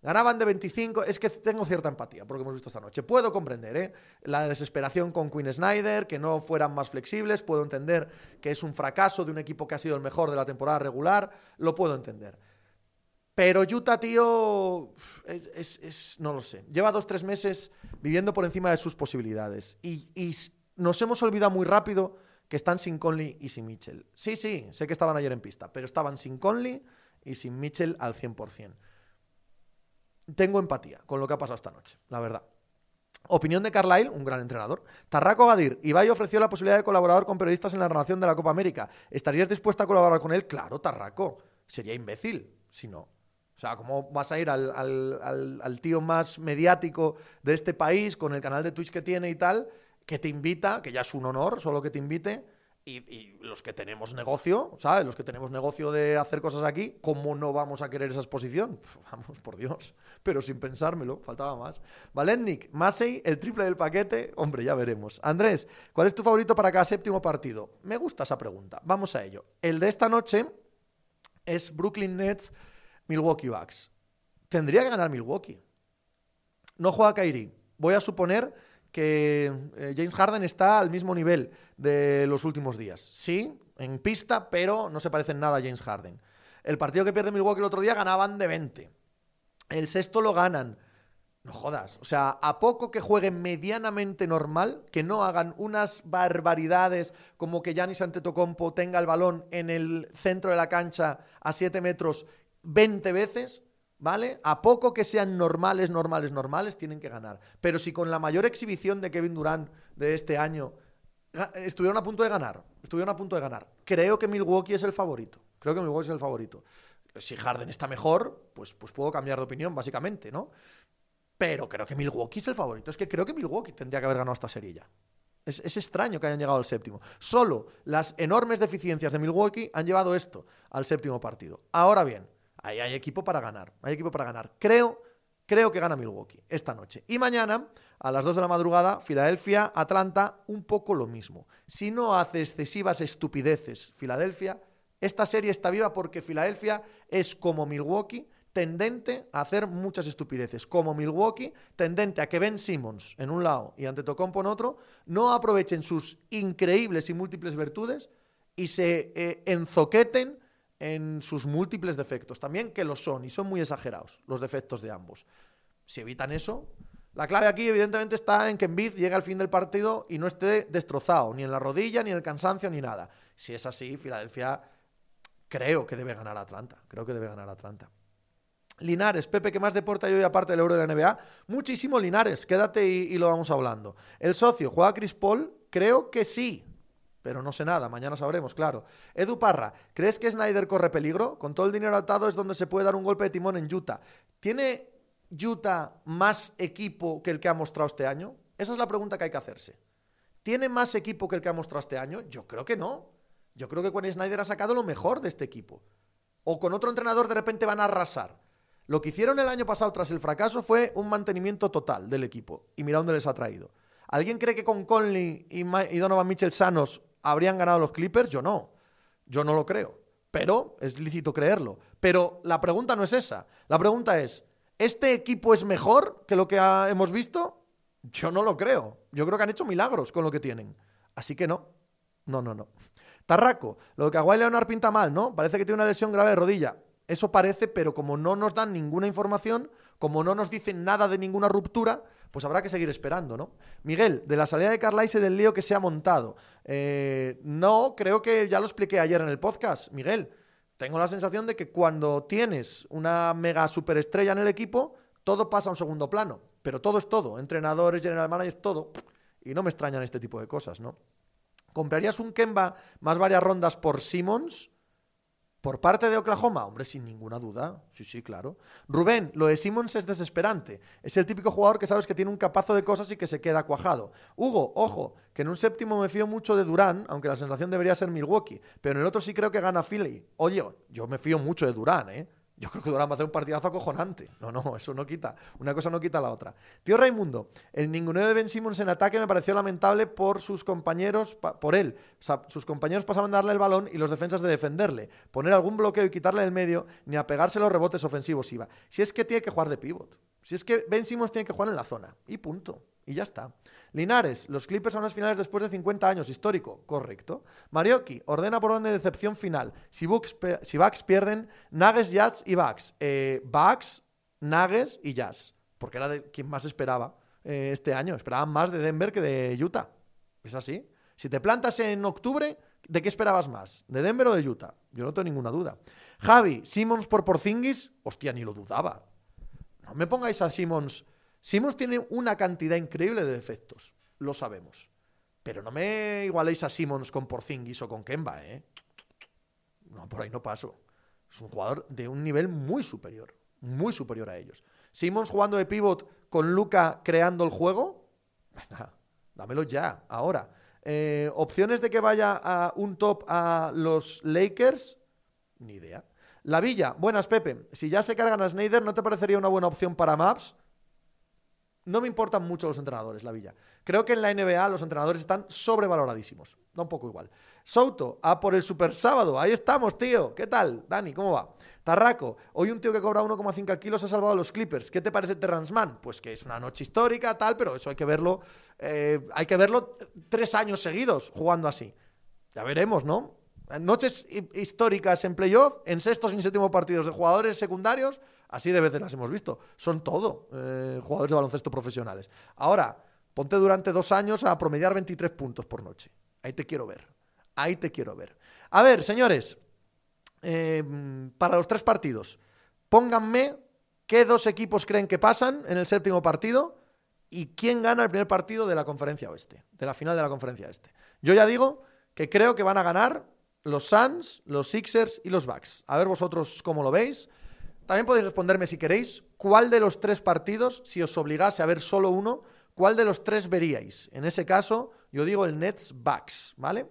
Ganaban de 25, es que tengo cierta empatía por lo que hemos visto esta noche. Puedo comprender ¿eh? la desesperación con Quinn Snyder, que no fueran más flexibles, puedo entender que es un fracaso de un equipo que ha sido el mejor de la temporada regular, lo puedo entender. Pero Utah, tío, es, no lo sé. Lleva dos, tres meses viviendo por encima de sus posibilidades. Y, nos hemos olvidado muy rápido que están sin Conley y sin Mitchell. Sí, sí, sé que estaban ayer en pista, pero estaban sin Conley y sin Mitchell al 100%. Tengo empatía con lo que ha pasado esta noche, la verdad. Opinión de Carlyle, un gran entrenador. Tarraco Gadir, Ibai ofreció la posibilidad de colaborar con periodistas en la narración de la Copa América. ¿Estarías dispuesta a colaborar con él? Claro, Tarraco. Sería imbécil si no. O sea, ¿cómo vas a ir al, tío más mediático de este país con el canal de Twitch que tiene y tal, que te invita, que ya es un honor solo que te invite, y, los que tenemos negocio, ¿sabes? Los que tenemos negocio de hacer cosas aquí, ¿cómo no vamos a querer esa exposición? vamos, por Dios, pero sin pensármelo, faltaba más. Valentnik, Masei, el triple del paquete, hombre, ya veremos. Andrés, ¿cuál es tu favorito para cada séptimo partido? Me gusta esa pregunta, vamos a ello. El de esta noche es Brooklyn Nets Milwaukee Bucks. Tendría que ganar Milwaukee. No juega Kyrie. Voy a suponer que eh, James Harden está al mismo nivel de los últimos días. Sí, en pista, pero no se parece en nada a James Harden. El partido que pierde Milwaukee el otro día ganaban de 20. El sexto lo ganan. No jodas. O sea, a poco que jueguen medianamente normal, que no hagan unas barbaridades como que Giannis Antetokounmpo tenga el balón en el centro de la cancha a 7 metros 20 veces, ¿vale? A poco que sean normales, normales, normales, tienen que ganar. Pero si con la mayor exhibición de Kevin Durant de este año estuvieron a punto de ganar, estuvieron a punto de ganar, creo que Milwaukee es el favorito. Creo que Milwaukee es el favorito. Si Harden está mejor, pues, pues puedo cambiar de opinión, básicamente, ¿no? Pero creo que Milwaukee es el favorito. Es que creo que Milwaukee tendría que haber ganado esta serie ya. Es, es, extraño que hayan llegado al séptimo. Solo las enormes deficiencias de Milwaukee han llevado esto al séptimo partido. Ahora bien, ahí hay equipo para ganar. Hay equipo para ganar. Creo, creo que gana Milwaukee esta noche. Y mañana, a las 2 de la madrugada, Filadelfia, Atlanta, un poco lo mismo. Si no hace excesivas estupideces Filadelfia, esta serie está viva porque Filadelfia es como Milwaukee tendente a hacer muchas estupideces, como Milwaukee, tendente a que Ben Simmons en un lado y Antetokounmpo en otro, no aprovechen sus increíbles y múltiples virtudes y se eh, enzoqueten en sus múltiples defectos, también que lo son y son muy exagerados los defectos de ambos. Si evitan eso, la clave aquí evidentemente está en que Embiid llegue al fin del partido y no esté destrozado, ni en la rodilla, ni en el cansancio, ni nada. Si es así, Filadelfia creo que debe ganar Atlanta, creo que debe ganar Atlanta. Linares, Pepe, ¿qué más deporte hay hoy aparte del euro de la NBA? Muchísimo Linares, quédate y, lo vamos hablando. El socio, ¿juega Chris Paul? Creo que sí, pero no sé nada, mañana sabremos, claro. Edu Parra, ¿crees que Snyder corre peligro? Con todo el dinero atado es donde se puede dar un golpe de timón en Utah. ¿Tiene Utah más equipo que el que ha mostrado este año? Esa es la pregunta que hay que hacerse. ¿Tiene más equipo que el que ha mostrado este año? Yo creo que no. Yo creo que con Snyder ha sacado lo mejor de este equipo. O con otro entrenador de repente van a arrasar. Lo que hicieron el año pasado tras el fracaso fue un mantenimiento total del equipo. Y mira dónde les ha traído. ¿Alguien cree que con Conley y, Donovan Mitchell sanos habrían ganado los Clippers? Yo no. Yo no lo creo. Pero es lícito creerlo. Pero la pregunta no es esa. La pregunta es, ¿este equipo es mejor que lo que hemos visto? Yo no lo creo. Yo creo que han hecho milagros con lo que tienen. Así que no. No, no, no. Tarraco, lo de Kawhi Leonard pinta mal, ¿no? Parece que tiene una lesión grave de rodilla. Eso parece, pero como no nos dan ninguna información, como no nos dicen nada de ninguna ruptura, pues habrá que seguir esperando, ¿no? Miguel, de la salida de Carlisle y del lío que se ha montado. Eh, no, creo que ya lo expliqué ayer en el podcast, Miguel. Tengo la sensación de que cuando tienes una mega superestrella en el equipo, todo pasa a un segundo plano. Pero todo es todo. Entrenadores, general managers, todo. Y no me extrañan este tipo de cosas, ¿no? ¿Comprarías un Kemba más varias rondas por Simmons? Por parte de Oklahoma, hombre, sin ninguna duda. Sí, sí, claro. Rubén, lo de Simmons es desesperante. Es el típico jugador que sabes que tiene un capazo de cosas y que se queda cuajado. Hugo, ojo, que en un séptimo me fío mucho de Durán, aunque la sensación debería ser Milwaukee. Pero en el otro sí creo que gana Philly. Oye, yo me fío mucho de Durán, ¿eh? Yo creo que Durán va a hacer un partidazo acojonante. No, no, eso no quita. Una cosa no quita la otra. Tío Raimundo, el ninguneo de Ben Simmons en ataque me pareció lamentable por sus compañeros, por él. Sus compañeros pasaban a darle el balón y los defensas de defenderle. Poner algún bloqueo y quitarle el medio, ni a pegarse los rebotes ofensivos iba. Si es que tiene que jugar de pivot. Si es que Ben Simmons tiene que jugar en la zona. Y punto. Y ya está. Linares, los Clippers son las finales después de 50 años, histórico, correcto. Marioki, ordena por orden de decepción final. Si Bucks, si Bucks pierden, Nuggets, Jazz y Bucks. Eh, Bucks, Nuggets y Jazz. Porque era de quien más esperaba eh, este año. Esperaban más de Denver que de Utah. Es así. Si te plantas en octubre, ¿de qué esperabas más? ¿De Denver o de Utah? Yo no tengo ninguna duda. Javi, Simmons por Porzingis, hostia, ni lo dudaba. No me pongáis a Simmons Simmons tiene una cantidad increíble de defectos, lo sabemos. Pero no me igualéis a Simmons con Porzingis o con Kemba, ¿eh? No, por ahí no paso. Es un jugador de un nivel muy superior, muy superior a ellos. Simmons jugando de pivot con Luca creando el juego, venga, dámelo ya, ahora. Eh, opciones de que vaya a un top a los Lakers, ni idea. La Villa, buenas Pepe. Si ya se cargan a Snyder, ¿no te parecería una buena opción para Maps? no me importan mucho los entrenadores, la Villa. Creo que en la NBA los entrenadores están sobrevaloradísimos. Da un poco igual. Souto, a por el super sábado. Ahí estamos, tío. ¿Qué tal? Dani, ¿cómo va? Tarraco, hoy un tío que cobra 1,5 kilos ha salvado a los Clippers. ¿Qué te parece Terransman? Pues que es una noche histórica, tal, pero eso hay que verlo. Eh, hay que verlo tres años seguidos jugando así. Ya veremos, ¿no? Noches históricas en playoff, en sextos y séptimos partidos de jugadores secundarios Así de veces las hemos visto. Son todo eh, jugadores de baloncesto profesionales. Ahora, ponte durante dos años a promediar 23 puntos por noche. Ahí te quiero ver. Ahí te quiero ver. A ver, señores, eh, para los tres partidos, pónganme ¿Qué dos equipos creen que pasan en el séptimo partido? ¿Y quién gana el primer partido de la conferencia oeste? De la final de la conferencia oeste. Yo ya digo que creo que van a ganar los Suns, los Sixers y los Bucks. A ver vosotros cómo lo veis. También podéis responderme si queréis cuál de los tres partidos, si os obligase a ver solo uno, cuál de los tres veríais. En ese caso, yo digo el Nets Bucks, ¿vale?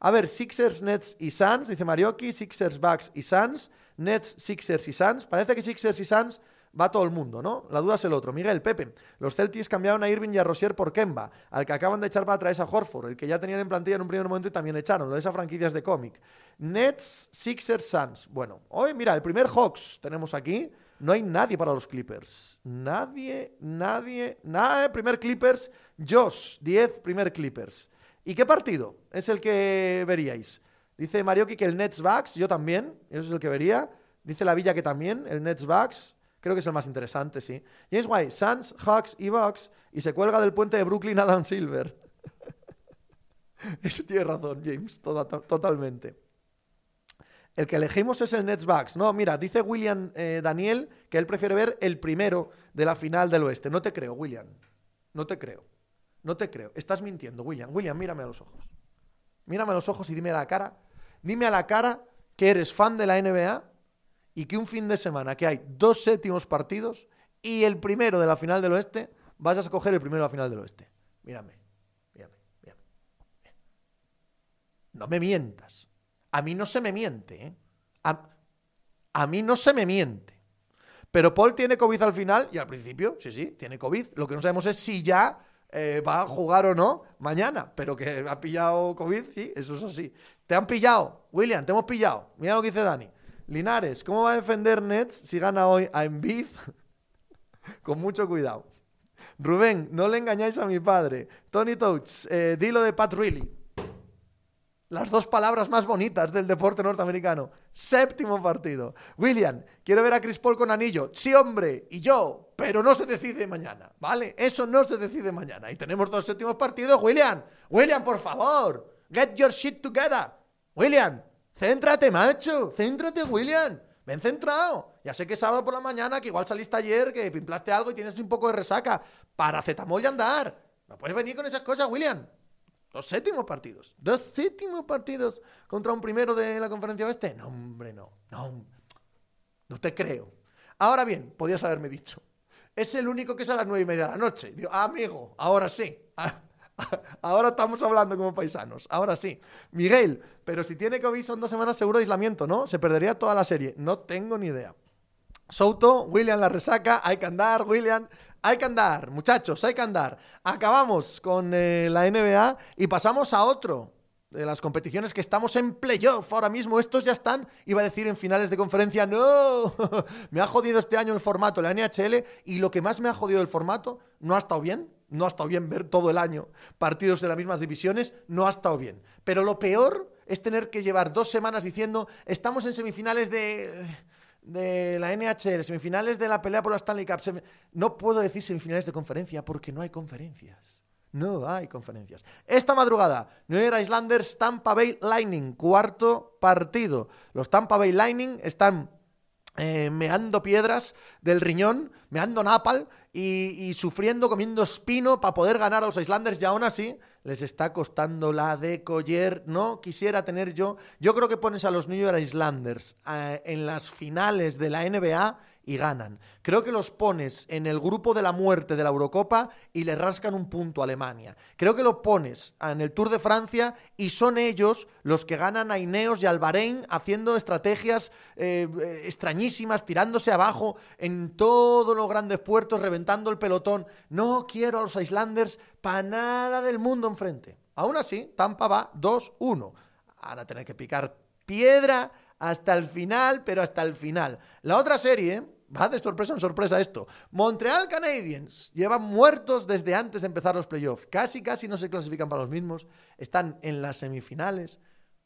A ver, Sixers, Nets y Suns, dice Marioki, Sixers, Bucks y Suns, Nets, Sixers y Suns. Parece que Sixers y Suns va todo el mundo, ¿no? La duda es el otro. Miguel, Pepe, los Celtics cambiaron a Irving y a Rosier por Kemba, al que acaban de echar para atrás a Horford, el que ya tenían en plantilla en un primer momento y también echaron, lo de esas franquicias de cómic. Nets, Sixers, Suns. Bueno, hoy mira, el primer Hawks tenemos aquí. No hay nadie para los Clippers. Nadie, nadie, nada. Primer Clippers, Josh, 10, primer Clippers. ¿Y qué partido es el que veríais? Dice Marioki que el Nets Bucks, yo también, eso es el que vería. Dice la Villa que también, el Nets Bucks. Creo que es el más interesante, sí. James White, Suns, Hawks y Bucks. Y se cuelga del puente de Brooklyn Adam Silver. Eso tiene razón, James, totalmente. El que elegimos es el Nets Bucks. No, mira, dice William eh, Daniel que él prefiere ver el primero de la final del oeste. No te creo, William. No te creo. No te creo. Estás mintiendo, William. William, mírame a los ojos. Mírame a los ojos y dime a la cara. Dime a la cara que eres fan de la NBA y que un fin de semana que hay dos séptimos partidos y el primero de la final del oeste, vas a escoger el primero de la final del oeste. Mírame, mírame, mírame. No me mientas. A mí no se me miente, ¿eh? A, mí no se me miente. Pero Paul tiene COVID al final y al principio, sí, sí, tiene COVID. Lo que no sabemos es si ya eh, va a jugar o no mañana, pero que ha pillado COVID, sí, eso es así. Te han pillado, William, te hemos pillado. Mira lo que dice Dani. Linares, ¿cómo va a defender Nets si gana hoy a Embiid? Con mucho cuidado. Rubén, no le engañáis a mi padre. Tony Touch, eh, dilo de Pat Riley. Las dos palabras más bonitas del deporte norteamericano. Séptimo partido. William, quiero ver a Chris Paul con anillo. Sí, hombre, y yo, pero no se decide mañana, ¿vale? Eso no se decide mañana. Y tenemos dos séptimos partidos. William, William, por favor, get your shit together. William, Céntrate, macho. Céntrate, William. Ven centrado. Ya sé que es sábado por la mañana, que igual saliste ayer, que pimplaste algo y tienes un poco de resaca. Paracetamol y andar. No puedes venir con esas cosas, William. Dos séptimos partidos. Dos séptimos partidos contra un primero de la conferencia oeste. No, hombre, no. No, no te creo. Ahora bien, podías haberme dicho. Es el único que es a las nueve y media de la noche. Digo, amigo, ahora sí. Ahora estamos hablando como paisanos. Ahora sí. Miguel, pero si tiene COVID son dos semanas seguro de aislamiento, ¿no? Se perdería toda la serie. No tengo ni idea. Souto, William la resaca, hay que andar, William, hay que andar, muchachos, hay que andar. Acabamos con eh, la NBA y pasamos a otro de las competiciones que estamos en playoff ahora mismo. Estos ya están, iba a decir en finales de conferencia, no, me ha jodido este año el formato, la NHL, y lo que más me ha jodido el formato, no ha estado bien, no ha estado bien ver todo el año partidos de las mismas divisiones, no ha estado bien. Pero lo peor es tener que llevar dos semanas diciendo, estamos en semifinales de, de la NHL, semifinales de la pelea por la Stanley Cup. No puedo decir semifinales de conferencia porque no hay conferencias. No hay conferencias. Esta madrugada, New York Islanders, Tampa Bay Lightning, cuarto partido. Los Tampa Bay Lightning están eh, meando piedras del riñón, meando napal y, sufriendo, comiendo espino para poder ganar a los Islanders y aún así les está costando la de Collier. No quisiera tener yo. Yo creo que pones a los New York Islanders eh, en las finales de la NBA y ganan. Creo que los pones en el grupo de la muerte de la Eurocopa y le rascan un punto a Alemania. Creo que lo pones en el Tour de Francia y son ellos los que ganan a Ineos y al Bahrein haciendo estrategias eh, eh, extrañísimas, tirándose abajo en todos los grandes puertos, reventando el pelotón. No quiero a los Islanders para nada del mundo enfrente. Aún así, Tampa va 2-1. Van a que picar piedra hasta el final, pero hasta el final. La otra serie, Va de sorpresa en sorpresa esto. Montreal Canadiens llevan muertos desde antes de empezar los playoffs. Casi, casi no se clasifican para los mismos. Están en las semifinales.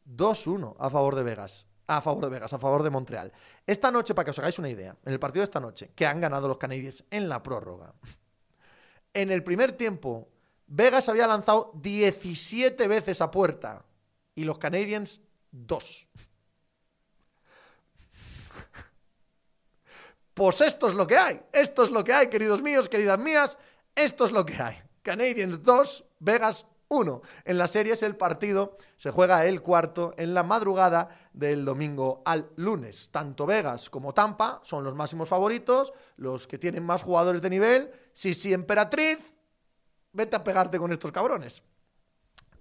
2-1 a favor de Vegas. A favor de Vegas, a favor de Montreal. Esta noche, para que os hagáis una idea, en el partido de esta noche, que han ganado los Canadiens en la prórroga. En el primer tiempo, Vegas había lanzado 17 veces a puerta y los Canadiens 2. Pues esto es lo que hay. Esto es lo que hay, queridos míos, queridas mías. Esto es lo que hay. Canadiens 2, Vegas 1. En la serie es el partido, se juega el cuarto en la madrugada del domingo al lunes. Tanto Vegas como Tampa son los máximos favoritos, los que tienen más jugadores de nivel. Si sí, Emperatriz, vete a pegarte con estos cabrones.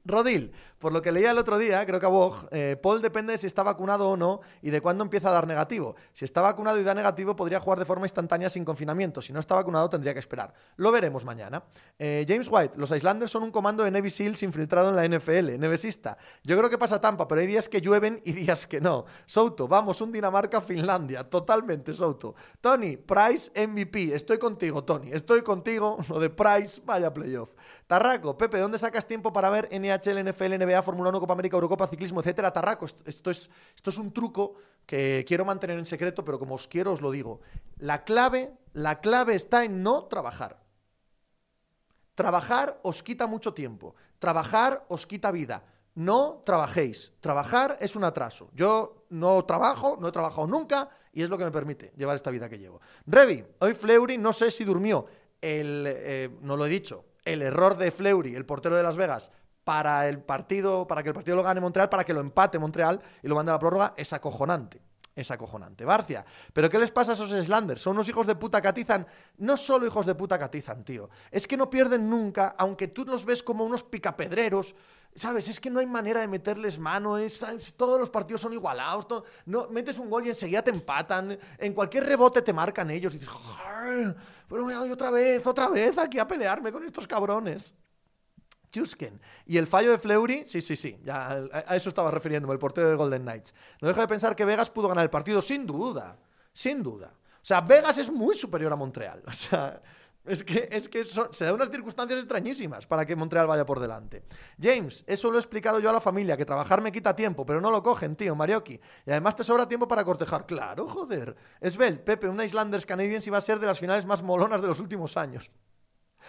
Rodil, por lo que leía el otro día, creo que a vos, eh, Paul depende de si está vacunado o no y de cuándo empieza a dar negativo. Si está vacunado y da negativo, podría jugar de forma instantánea sin confinamiento. Si no está vacunado, tendría que esperar. Lo veremos mañana. Eh, James White, los Islanders son un comando de Navy SEALs infiltrado en la NFL, nevesista. Yo creo que pasa Tampa, pero hay días que llueven y días que no. Souto, vamos, un Dinamarca-Finlandia, totalmente, Souto. Tony, Price MVP, estoy contigo, Tony, estoy contigo. Lo de Price, vaya playoff. Tarraco, Pepe, ¿dónde sacas tiempo para ver NHL, NFL, NBA, Fórmula 1, Copa América, Eurocopa, ciclismo, etcétera? Tarraco, esto es, esto es un truco que quiero mantener en secreto, pero como os quiero os lo digo. La clave, la clave está en no trabajar. Trabajar os quita mucho tiempo. Trabajar os quita vida. No trabajéis. Trabajar es un atraso. Yo no trabajo, no he trabajado nunca y es lo que me permite llevar esta vida que llevo. Revi, hoy Fleury no sé si durmió. Eh, no lo he dicho, el error de Fleury, el portero de Las Vegas, para el partido, para que el partido lo gane Montreal, para que lo empate Montreal y lo mande a la prórroga, es acojonante. Es acojonante. Barcia, ¿pero qué les pasa a esos Slanders? Son unos hijos de puta que atizan. No solo hijos de puta que atizan, tío. Es que no pierden nunca, aunque tú los ves como unos picapedreros. ¿Sabes? Es que no hay manera de meterles mano. todos los partidos son igualados. no, metes un gol y enseguida te empatan. En cualquier rebote te marcan ellos. Y dices, pero otra vez, otra vez aquí a pelearme con estos cabrones. Chusken. Y el fallo de Fleury, sí, sí, sí, ya a eso estaba refiriéndome, el portero de Golden Knights. No dejo de pensar que Vegas pudo ganar el partido, sin duda, sin duda. O sea, Vegas es muy superior a Montreal. O sea, es que, es que se da unas circunstancias extrañísimas para que Montreal vaya por delante. James, eso lo he explicado yo a la familia, que trabajar me quita tiempo, pero no lo cogen, tío, Marioki. Y además te sobra tiempo para cortejar. Claro, joder. Esbel, Pepe, un Islanders Canadiens iba a ser de las finales más molonas de los últimos años.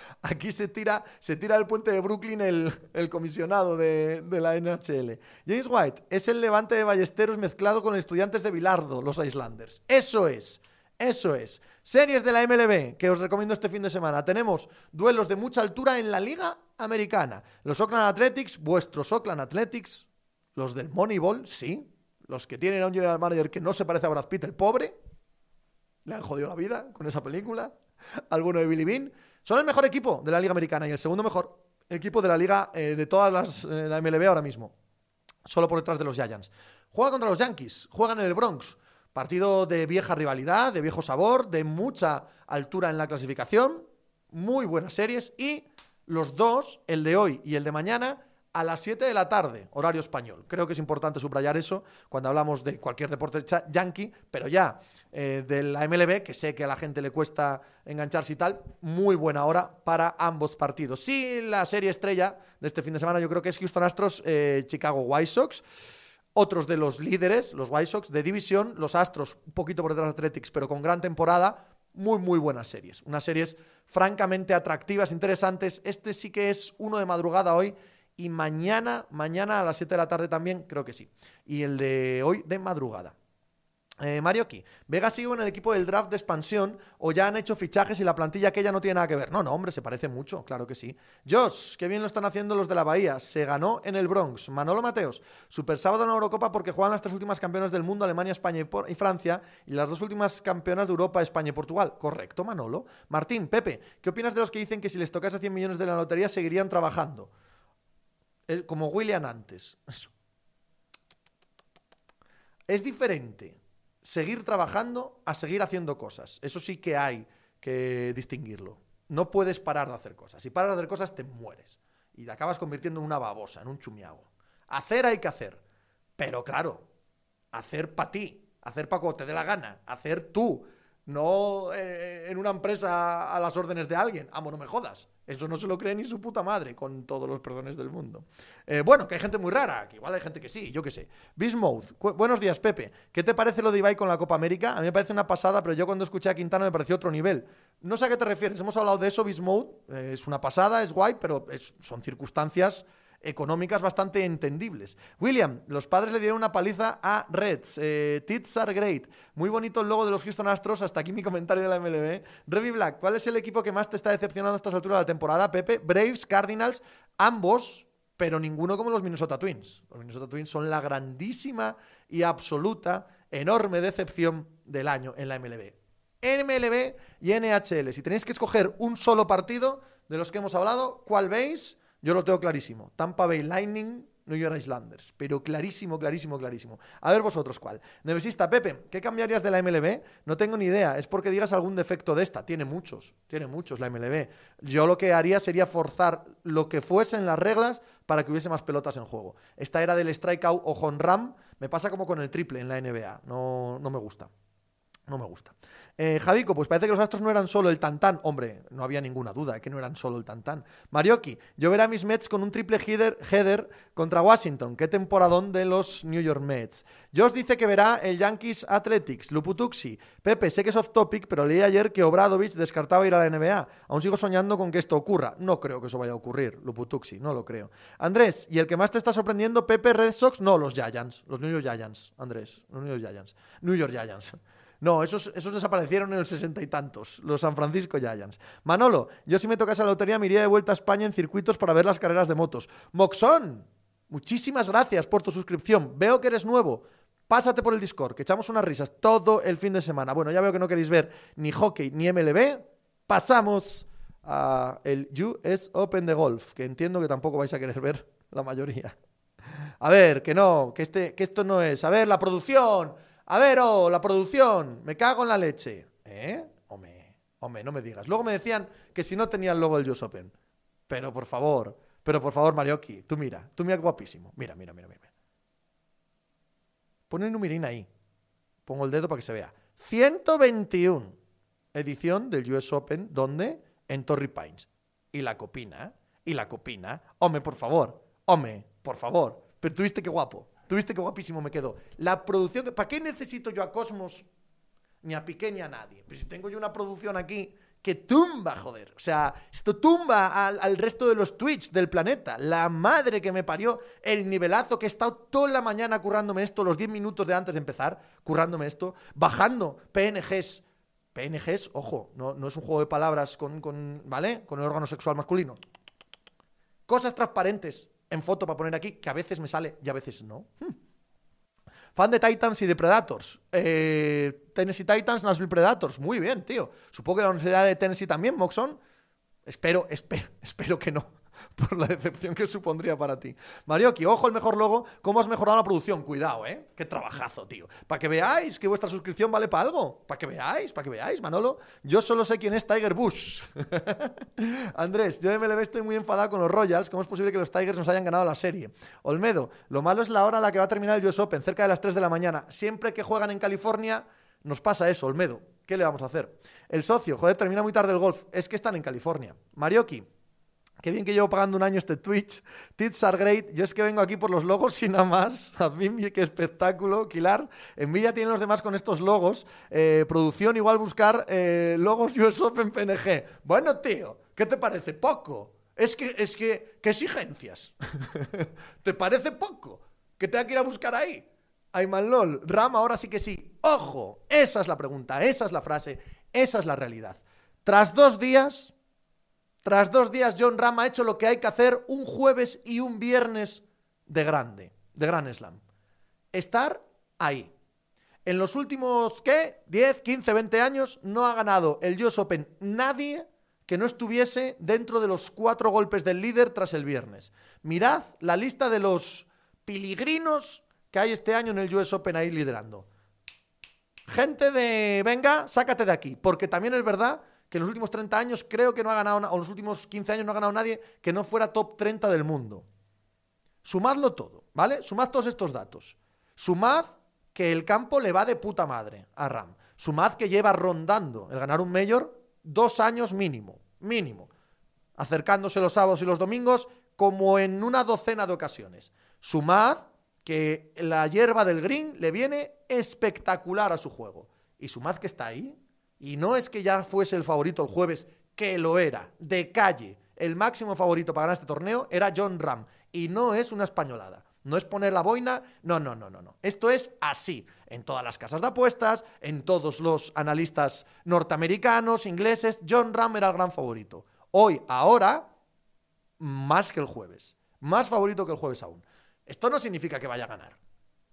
Aquí se tira, se tira del puente de Brooklyn el, comisionado de, la NHL. James White es el levante de Ballesteros mezclado con estudiantes de Bilardo, los Islanders. Eso es, eso es. Series de la MLB que os recomiendo este fin de semana. Tenemos duelos de mucha altura en la Liga Americana. Los Oakland Athletics, vuestros Oakland Athletics, los del Moneyball, sí. Los que tienen a un general manager que no se parece a Brad Pitt, el pobre. Le han jodido la vida con esa película. Alguno de Billy Bean. Son el mejor equipo de la Liga Americana y el segundo mejor equipo de la Liga eh, de todas las eh, la MLB ahora mismo. Solo por detrás de los Giants. Juega contra los Yankees. Juegan en el Bronx. Partido de vieja rivalidad, de viejo sabor, de mucha altura en la clasificación, muy buenas series y los dos, el de hoy y el de mañana, a las 7 de la tarde, horario español. Creo que es importante subrayar eso cuando hablamos de cualquier deporte yankee, pero ya eh, de la MLB, que sé que a la gente le cuesta engancharse y tal, muy buena hora para ambos partidos. Sí, la serie estrella de este fin de semana yo creo que es Houston Astros, eh, Chicago White Sox. Otros de los líderes, los White Sox de división, los Astros, un poquito por detrás de Athletics, pero con gran temporada, muy, muy buenas series. Unas series francamente atractivas, interesantes. Este sí que es uno de madrugada hoy y mañana, mañana a las 7 de la tarde también, creo que sí. Y el de hoy de madrugada. Eh, Marioki, ¿Vega sigue en el equipo del draft de expansión o ya han hecho fichajes y la plantilla que ella no tiene nada que ver? No, no, hombre, se parece mucho, claro que sí. Josh, qué bien lo están haciendo los de la Bahía. Se ganó en el Bronx. Manolo Mateos, super sábado en la Eurocopa porque juegan las tres últimas campeonas del mundo, Alemania, España y, Francia, y las dos últimas campeonas de Europa, España y Portugal. Correcto, Manolo. Martín, Pepe, ¿qué opinas de los que dicen que si les tocase 100 millones de la lotería seguirían trabajando? Como William antes. Es diferente seguir trabajando a seguir haciendo cosas. Eso sí que hay que distinguirlo. No puedes parar de hacer cosas. Si paras de hacer cosas, te mueres. Y te acabas convirtiendo en una babosa, en un chumiago. Hacer hay que hacer. Pero claro, hacer para ti, hacer para cuando te dé la gana, hacer tú, no eh, en una empresa a las órdenes de alguien. Amo, no me jodas. Eso no se lo cree ni su puta madre, con todos los perdones del mundo. Eh, bueno, que hay gente muy rara, que igual hay gente que sí, yo qué sé. Bismouth, buenos días, Pepe. ¿Qué te parece lo de Ibai con la Copa América? A mí me parece una pasada, pero yo cuando escuché a Quintana me pareció otro nivel. No sé a qué te refieres, hemos hablado de eso, Bismouth. Eh, es una pasada, es guay, pero son circunstancias económicas bastante entendibles. William, los padres le dieron una paliza a Reds. Eh, Tits are great. Muy bonito el logo de los Houston Astros. Hasta aquí mi comentario de la MLB. Revy Black, ¿cuál es el equipo que más te está decepcionando a estas alturas de la temporada, Pepe? Braves, Cardinals, ambos, pero ninguno como los Minnesota Twins. Los Minnesota Twins son la grandísima y absoluta, enorme decepción del año en la MLB. MLB y NHL. Si tenéis que escoger un solo partido de los que hemos hablado, ¿cuál veis? Yo lo tengo clarísimo. Tampa Bay Lightning, New York Islanders. Pero clarísimo, clarísimo, clarísimo. A ver vosotros cuál. Nevesista, Pepe, ¿qué cambiarías de la MLB? No tengo ni idea. Es porque digas algún defecto de esta. Tiene muchos. Tiene muchos la MLB. Yo lo que haría sería forzar lo que fuesen las reglas para que hubiese más pelotas en juego. Esta era del strikeout o home run. Me pasa como con el triple en la NBA. No, no me gusta. No me gusta. Eh, Javico, pues parece que los Astros no eran solo el tantán. Hombre, no había ninguna duda que no eran solo el tantán. Marioki, yo veré a mis Mets con un triple header, header contra Washington. Qué temporadón de los New York Mets. Josh dice que verá el Yankees Athletics. Luputuxi. Pepe, sé que es off topic, pero leí ayer que Obradovich descartaba ir a la NBA. Aún sigo soñando con que esto ocurra. No creo que eso vaya a ocurrir, Luputuxi, no lo creo. Andrés, ¿y el que más te está sorprendiendo, Pepe, Red Sox? No, los Giants. Los New York Giants, Andrés. Los New York Giants. New York Giants. No, esos, esos desaparecieron en el sesenta y tantos, los San Francisco Giants. Manolo, yo si me tocase la lotería me iría de vuelta a España en circuitos para ver las carreras de motos. Moxón, muchísimas gracias por tu suscripción. Veo que eres nuevo. Pásate por el Discord, que echamos unas risas todo el fin de semana. Bueno, ya veo que no queréis ver ni hockey ni MLB. Pasamos a el US Open de Golf, que entiendo que tampoco vais a querer ver la mayoría. A ver, que no, que, este, que esto no es. A ver, la producción. A ver, oh, la producción, me cago en la leche. ¿Eh? Hombre, hombre, no me digas. Luego me decían que si no tenía el logo US Open. Pero por favor, pero por favor, Marioki, tú mira, tú mira guapísimo. Mira, mira, mira, mira. Pon el numerín ahí. Pongo el dedo para que se vea. 121 edición del US Open, ¿dónde? En Torrey Pines. Y la copina, y la copina. Hombre, por favor, hombre, por favor. Pero tuviste qué guapo. Tuviste qué guapísimo me quedó. La producción, ¿para qué necesito yo a Cosmos? Ni a Piqué ni a nadie. Pero si tengo yo una producción aquí que tumba, joder. O sea, esto tumba al, resto de los Twitch del planeta. La madre que me parió, el nivelazo que he estado toda la mañana currándome esto, los 10 minutos de antes de empezar, currándome esto, bajando PNGs. PNGs, ojo, no, no es un juego de palabras con, con, ¿vale? Con el órgano sexual masculino. Cosas transparentes en foto para poner aquí, que a veces me sale y a veces no. Hmm. Fan de Titans y de Predators. Eh, Tennessee Titans, Nashville Predators. Muy bien, tío. Supongo que la Universidad de Tennessee también, Moxon. Espero, espero, espero que no. por la decepción que supondría para ti. Marioki, ojo el mejor logo, ¿cómo has mejorado la producción? Cuidado, ¿eh? Qué trabajazo, tío. Para que veáis que vuestra suscripción vale para algo. Para que veáis, para que veáis, Manolo. Yo solo sé quién es Tiger Bush. Andrés, yo de MLB estoy muy enfadado con los Royals. ¿Cómo es posible que los Tigers nos hayan ganado la serie? Olmedo, lo malo es la hora a la que va a terminar el US Open, cerca de las 3 de la mañana. Siempre que juegan en California, nos pasa eso, Olmedo. ¿Qué le vamos a hacer? El socio, joder, termina muy tarde el golf. Es que están en California. Marioki, Qué bien que llevo pagando un año este Twitch. Tits are great. Yo es que vengo aquí por los logos y nada más. mí qué espectáculo. Kilar. Envidia tienen los demás con estos logos. Eh, producción, igual buscar eh, logos US Open PNG. Bueno, tío, ¿qué te parece? Poco. Es que, es que, ¿qué exigencias? ¿Te parece poco? Que tenga que ir a buscar ahí. Ayman LOL, Ram, ahora sí que sí. ¡Ojo! Esa es la pregunta, esa es la frase, esa es la realidad. Tras dos días, tras dos días, John Ram ha hecho lo que hay que hacer un jueves y un viernes de grande, de Gran Slam. Estar ahí. En los últimos, ¿qué? 10, 15, 20 años no ha ganado el US Open nadie que no estuviese dentro de los cuatro golpes del líder tras el viernes. Mirad la lista de los piligrinos que hay este año en el US Open ahí liderando. Gente de, venga, sácate de aquí, porque también es verdad que en los últimos 30 años creo que no ha ganado, o en los últimos 15 años no ha ganado nadie que no fuera top 30 del mundo. Sumadlo todo, ¿vale? Sumad todos estos datos. Sumad que el campo le va de puta madre a Ram. Sumad que lleva rondando el ganar un mayor dos años mínimo, mínimo. Acercándose los sábados y los domingos como en una docena de ocasiones. Sumad que la hierba del green le viene espectacular a su juego. Y sumad que está ahí, y no es que ya fuese el favorito el jueves, que lo era, de calle. El máximo favorito para ganar este torneo era John Ram. Y no es una españolada. No es poner la boina, no, no, no, no, no. Esto es así, en todas las casas de apuestas, en todos los analistas norteamericanos, ingleses, John Ram era el gran favorito. Hoy, ahora, más que el jueves. Más favorito que el jueves aún. Esto no significa que vaya a ganar.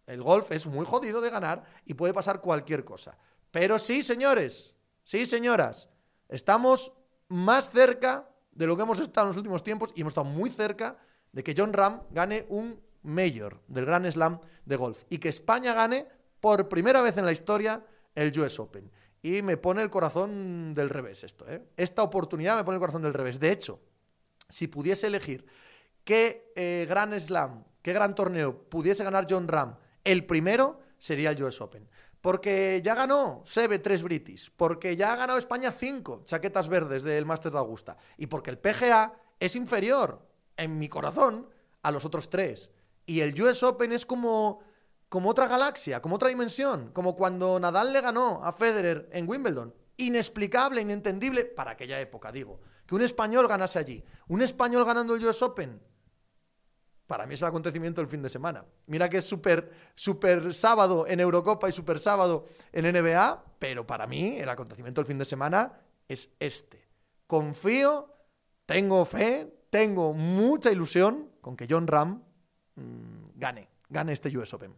El golf es muy jodido de ganar y puede pasar cualquier cosa. Pero sí, señores, sí, señoras, estamos más cerca de lo que hemos estado en los últimos tiempos y hemos estado muy cerca de que John Ram gane un mayor del Grand Slam de golf y que España gane por primera vez en la historia el US Open. Y me pone el corazón del revés esto. ¿eh? Esta oportunidad me pone el corazón del revés. De hecho, si pudiese elegir qué eh, Grand Slam, qué gran torneo pudiese ganar John Ram, el primero sería el US Open. Porque ya ganó Seve tres British, porque ya ha ganado España cinco chaquetas verdes del Masters de Augusta y porque el PGA es inferior en mi corazón a los otros tres. Y el US Open es como, como otra galaxia, como otra dimensión, como cuando Nadal le ganó a Federer en Wimbledon. Inexplicable, inentendible, para aquella época, digo, que un español ganase allí. Un español ganando el US Open. Para mí es el acontecimiento del fin de semana. Mira que es súper super sábado en Eurocopa y súper sábado en NBA, pero para mí el acontecimiento del fin de semana es este. Confío, tengo fe, tengo mucha ilusión con que John Ram Mm, gane, gane este US Open.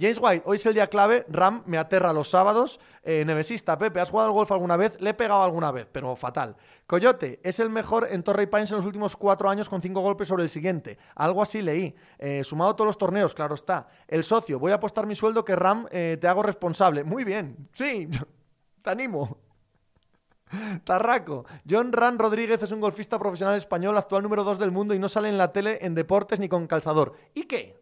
James White, hoy es el día clave. Ram me aterra los sábados. Eh, nevesista, Pepe, ¿has jugado al golf alguna vez? Le he pegado alguna vez, pero fatal. Coyote, es el mejor en Torrey Pines en los últimos cuatro años con cinco golpes sobre el siguiente. Algo así leí. Eh, sumado todos los torneos, claro está. El socio, voy a apostar mi sueldo que Ram eh, te hago responsable. Muy bien, sí, te animo. Tarraco. John Ran Rodríguez es un golfista profesional español, actual número 2 del mundo y no sale en la tele en deportes ni con calzador. ¿Y qué?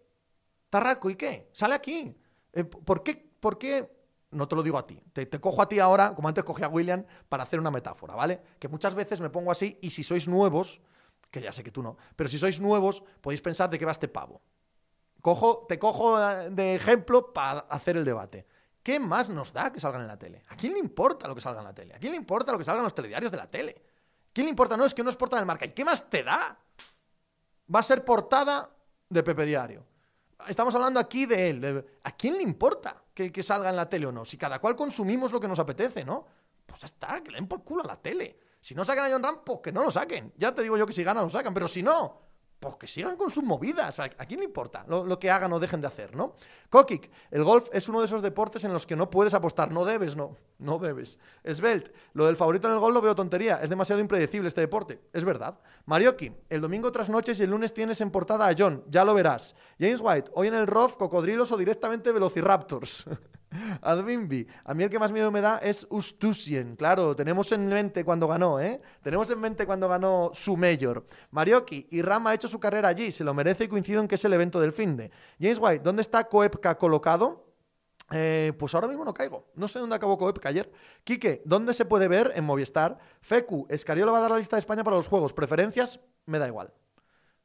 Tarraco, ¿y qué? Sale aquí. Eh, ¿Por qué? ¿Por qué? No te lo digo a ti. Te, cojo a ti ahora, como antes cogí a William, para hacer una metáfora, ¿vale? Que muchas veces me pongo así y si sois nuevos, que ya sé que tú no, pero si sois nuevos, podéis pensar de qué va este pavo. Cojo, te cojo eh, de ejemplo para hacer el debate. ¿Qué más nos da que salgan en la tele? ¿A quién le importa lo que salga en la tele? ¿A quién le importa lo que salga en los telediarios de la tele? ¿A quién le importa? No, es que no es portada del marca. ¿Y qué más te da? Va a ser portada de Pepe Diario. Estamos hablando aquí de él. ¿A quién le importa que, salga en la tele o no? Si cada cual consumimos lo que nos apetece, ¿no? Pues ya está, que le den por culo a la tele. Si no sacan a John Ram, pues que no lo saquen. Ya te digo yo que si ganan lo sacan, pero si no, pues que sigan con sus movidas. ¿A quién le importa lo, que hagan o dejen de hacer, no? Kokik, el golf es uno de esos deportes en los que no puedes apostar. No debes, no. No debes. Svelte, lo del favorito en el golf lo veo tontería. Es demasiado impredecible este deporte. Es verdad. Marioki, el domingo tras noches y el lunes tienes en portada a John. Ya lo verás. James White, hoy en el ROF, cocodrilos o directamente velociraptors. Advinbi. A mí el que más miedo me da es Ustusien. Claro, tenemos en mente cuando ganó, ¿eh? Tenemos en mente cuando ganó su mayor. Marioki y Ram ha hecho su carrera allí. Se lo merece y coincido en que es el evento del fin de. James White, ¿dónde está Coepka colocado? Eh, pues ahora mismo no caigo. No sé dónde acabó Coepka ayer. Quique, ¿dónde se puede ver? En Movistar. Fecu, Escariola va a dar la lista de España para los juegos. ¿Preferencias? Me da igual.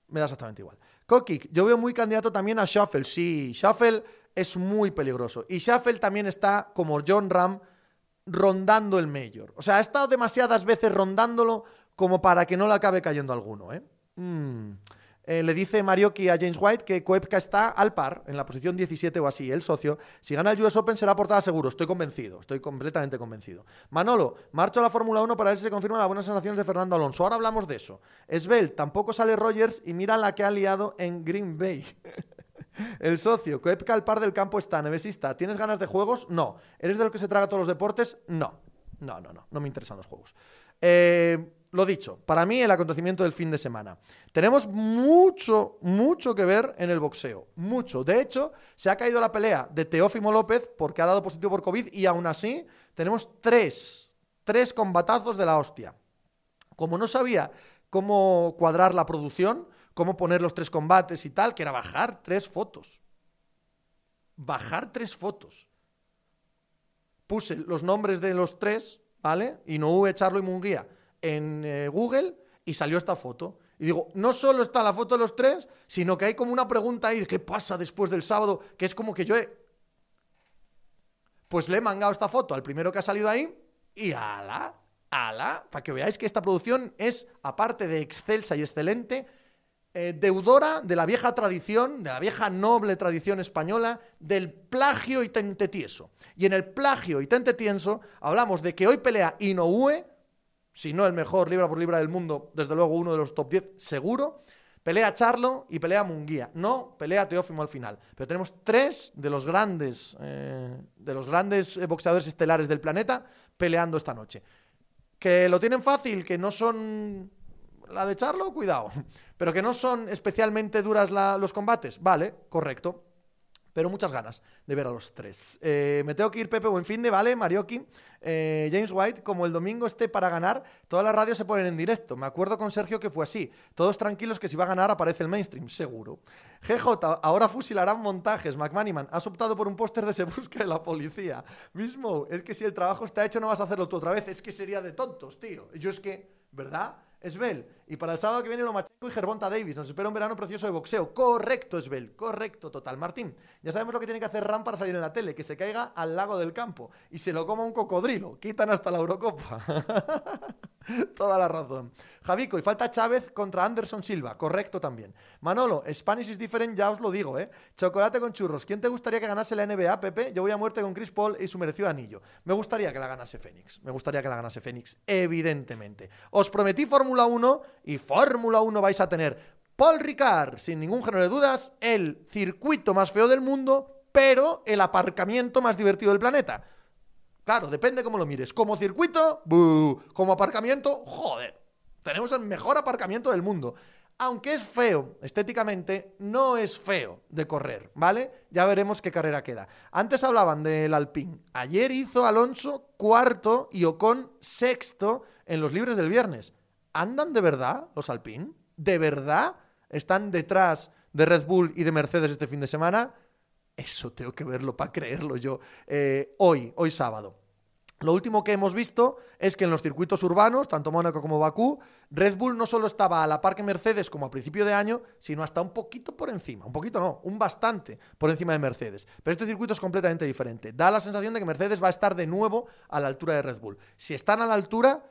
Me da exactamente igual. Kokik, yo veo muy candidato también a Shuffle. Sí, Shuffle es muy peligroso. Y Shuffle también está, como John Ram, rondando el Mayor. O sea, ha estado demasiadas veces rondándolo como para que no le acabe cayendo alguno. ¿eh? Mm. Eh, le dice Marioki a James White que Koepka está al par, en la posición 17 o así, el socio. Si gana el US Open será portada seguro, estoy convencido, estoy completamente convencido. Manolo, marcho a la Fórmula 1 para ver si se confirman las buenas sensaciones de Fernando Alonso. Ahora hablamos de eso. Esbel, tampoco sale Rogers y mira la que ha liado en Green Bay. El socio, Koepka al par del campo está, nevesista. ¿Tienes ganas de juegos? No. ¿Eres de lo que se traga todos los deportes? No. No, no, no. No me interesan los juegos. Eh, lo dicho, para mí el acontecimiento del fin de semana. Tenemos mucho, mucho que ver en el boxeo. Mucho. De hecho, se ha caído la pelea de Teófimo López porque ha dado positivo por COVID y aún así tenemos tres, tres combatazos de la hostia. Como no sabía cómo cuadrar la producción, cómo poner los tres combates y tal, que era bajar tres fotos. Bajar tres fotos. Puse los nombres de los tres, ¿vale? Y no hubo Charlo y Munguía en eh, Google y salió esta foto. Y digo, no solo está la foto de los tres, sino que hay como una pregunta ahí, ¿qué pasa después del sábado? Que es como que yo he... Pues le he mangado esta foto al primero que ha salido ahí y ala, ala, para que veáis que esta producción es, aparte de excelsa y excelente, eh, deudora de la vieja tradición, de la vieja noble tradición española, del plagio y tente tieso. Y en el plagio y tente tieso hablamos de que hoy pelea Inoue, si no el mejor libra por libra del mundo, desde luego uno de los top 10 seguro, pelea Charlo y pelea Munguía. No pelea Teófimo al final. Pero tenemos tres de los grandes, eh, de los grandes boxeadores estelares del planeta peleando esta noche. Que lo tienen fácil, que no son la de Charlo, cuidado. Pero que no son especialmente duras los combates. Vale, correcto. Pero muchas ganas de ver a los tres. Eh, me tengo que ir, Pepe, buen fin de, ¿vale? Marioki, eh, James White, como el domingo esté para ganar, todas las radios se ponen en directo. Me acuerdo con Sergio que fue así. Todos tranquilos que si va a ganar aparece el mainstream, seguro. GJ, ahora fusilarán montajes. McManiman, has optado por un póster de Se busca de la policía. Mismo, es que si el trabajo está hecho no vas a hacerlo tú otra vez. Es que sería de tontos, tío. Yo es que, ¿verdad? Esbel. Y para el sábado que viene Lomachenko y Gervonta Davis. Nos espera un verano precioso de boxeo. Correcto, Esbel. Correcto, total. Martín, ya sabemos lo que tiene que hacer Ram para salir en la tele. Que se caiga al lago del campo y se lo coma un cocodrilo. Quitan hasta la Eurocopa. Toda la razón. Javico, y falta Chávez contra Anderson Silva. Correcto también. Manolo, Spanish is different, ya os lo digo, ¿eh? Chocolate con churros. ¿Quién te gustaría que ganase la NBA, Pepe? Yo voy a muerte con Chris Paul y su merecido anillo. Me gustaría que la ganase Fénix. Me gustaría que la ganase Fénix, evidentemente. Os prometí Fórmula 1 y Fórmula 1 vais a tener. Paul Ricard, sin ningún género de dudas, el circuito más feo del mundo, pero el aparcamiento más divertido del planeta. Claro, depende cómo lo mires. Como circuito, como aparcamiento, joder. Tenemos el mejor aparcamiento del mundo. Aunque es feo estéticamente, no es feo de correr, ¿vale? Ya veremos qué carrera queda. Antes hablaban del Alpine. Ayer hizo Alonso cuarto y Ocon sexto en los libres del viernes. ¿Andan de verdad los Alpine? ¿De verdad están detrás de Red Bull y de Mercedes este fin de semana? Eso tengo que verlo para creerlo yo. Eh, hoy, hoy sábado. Lo último que hemos visto es que en los circuitos urbanos, tanto Mónaco como Bakú, Red Bull no solo estaba a la par que Mercedes como a principio de año, sino hasta un poquito por encima. Un poquito no, un bastante por encima de Mercedes. Pero este circuito es completamente diferente. Da la sensación de que Mercedes va a estar de nuevo a la altura de Red Bull. Si están a la altura,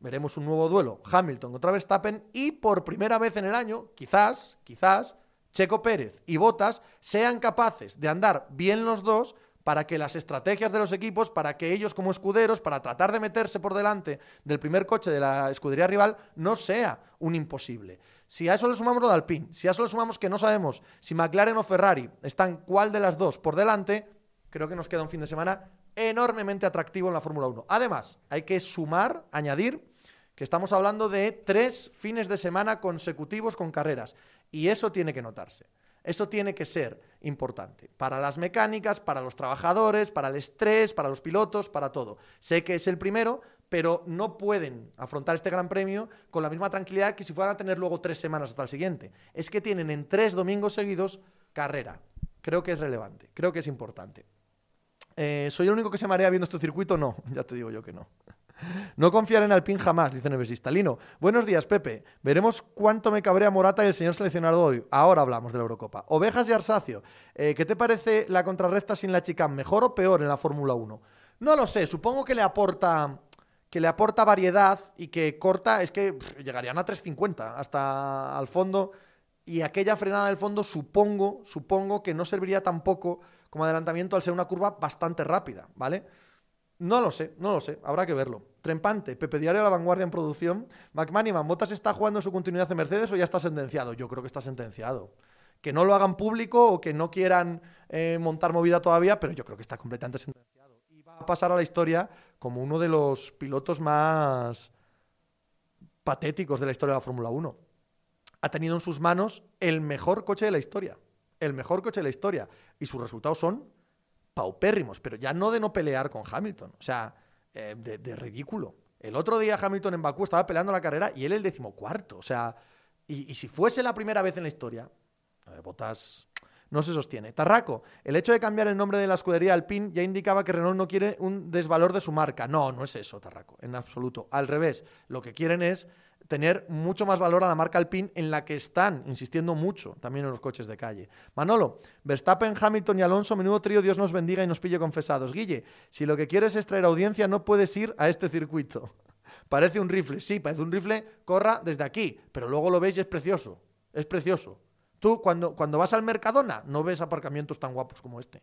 veremos un nuevo duelo. Hamilton contra Verstappen y por primera vez en el año, quizás, quizás, Checo Pérez y Botas sean capaces de andar bien los dos para que las estrategias de los equipos, para que ellos como escuderos, para tratar de meterse por delante del primer coche de la escudería rival, no sea un imposible. Si a eso le sumamos lo de Alpine, si a eso le sumamos que no sabemos si McLaren o Ferrari están cuál de las dos por delante, creo que nos queda un fin de semana enormemente atractivo en la Fórmula 1. Además, hay que sumar, añadir, que estamos hablando de tres fines de semana consecutivos con carreras. Y eso tiene que notarse. Eso tiene que ser importante para las mecánicas, para los trabajadores, para el estrés, para los pilotos, para todo. Sé que es el primero, pero no pueden afrontar este gran premio con la misma tranquilidad que si fueran a tener luego tres semanas hasta el siguiente. Es que tienen en tres domingos seguidos carrera. Creo que es relevante, creo que es importante. Eh, ¿Soy el único que se marea viendo este circuito? No, ya te digo yo que no. No confiar en Alpín jamás, dice Nevesista. Lino, buenos días, Pepe. Veremos cuánto me cabrea Morata y el señor seleccionador hoy. Ahora hablamos de la Eurocopa. Ovejas y Arsacio, eh, ¿qué te parece la contrarrecta sin la chica? ¿Mejor o peor en la Fórmula 1? No lo sé, supongo que le aporta que le aporta variedad y que corta, es que llegarían a 3.50 hasta al fondo y aquella frenada del fondo supongo, supongo que no serviría tampoco como adelantamiento al ser una curva bastante rápida, ¿vale? No lo sé, no lo sé, habrá que verlo. Trempante, Pepe Diario a la vanguardia en producción. McManiman, ¿Motas está jugando su continuidad en Mercedes o ya está sentenciado? Yo creo que está sentenciado. Que no lo hagan público o que no quieran eh, montar movida todavía, pero yo creo que está completamente sentenciado. Y va a pasar a la historia como uno de los pilotos más patéticos de la historia de la Fórmula 1. Ha tenido en sus manos el mejor coche de la historia. El mejor coche de la historia. Y sus resultados son paupérrimos, pero ya no de no pelear con Hamilton, o sea, eh, de, ridículo. El otro día Hamilton en Bakú estaba peleando la carrera y él el decimocuarto, o sea, y, si fuese la primera vez en la historia, eh, Botas no se sostiene. Tarraco, el hecho de cambiar el nombre de la escudería Alpine ya indicaba que Renault no quiere un desvalor de su marca. No, no es eso, Tarraco, en absoluto. Al revés, lo que quieren es tener mucho más valor a la marca Alpine en la que están insistiendo mucho también en los coches de calle. Manolo, Verstappen, Hamilton y Alonso, menudo trío, Dios nos bendiga y nos pille confesados. Guille, si lo que quieres es traer audiencia, no puedes ir a este circuito. Parece un rifle, sí, parece un rifle, corra desde aquí, pero luego lo veis y es precioso. Es precioso. Tú cuando, cuando vas al Mercadona no ves aparcamientos tan guapos como este.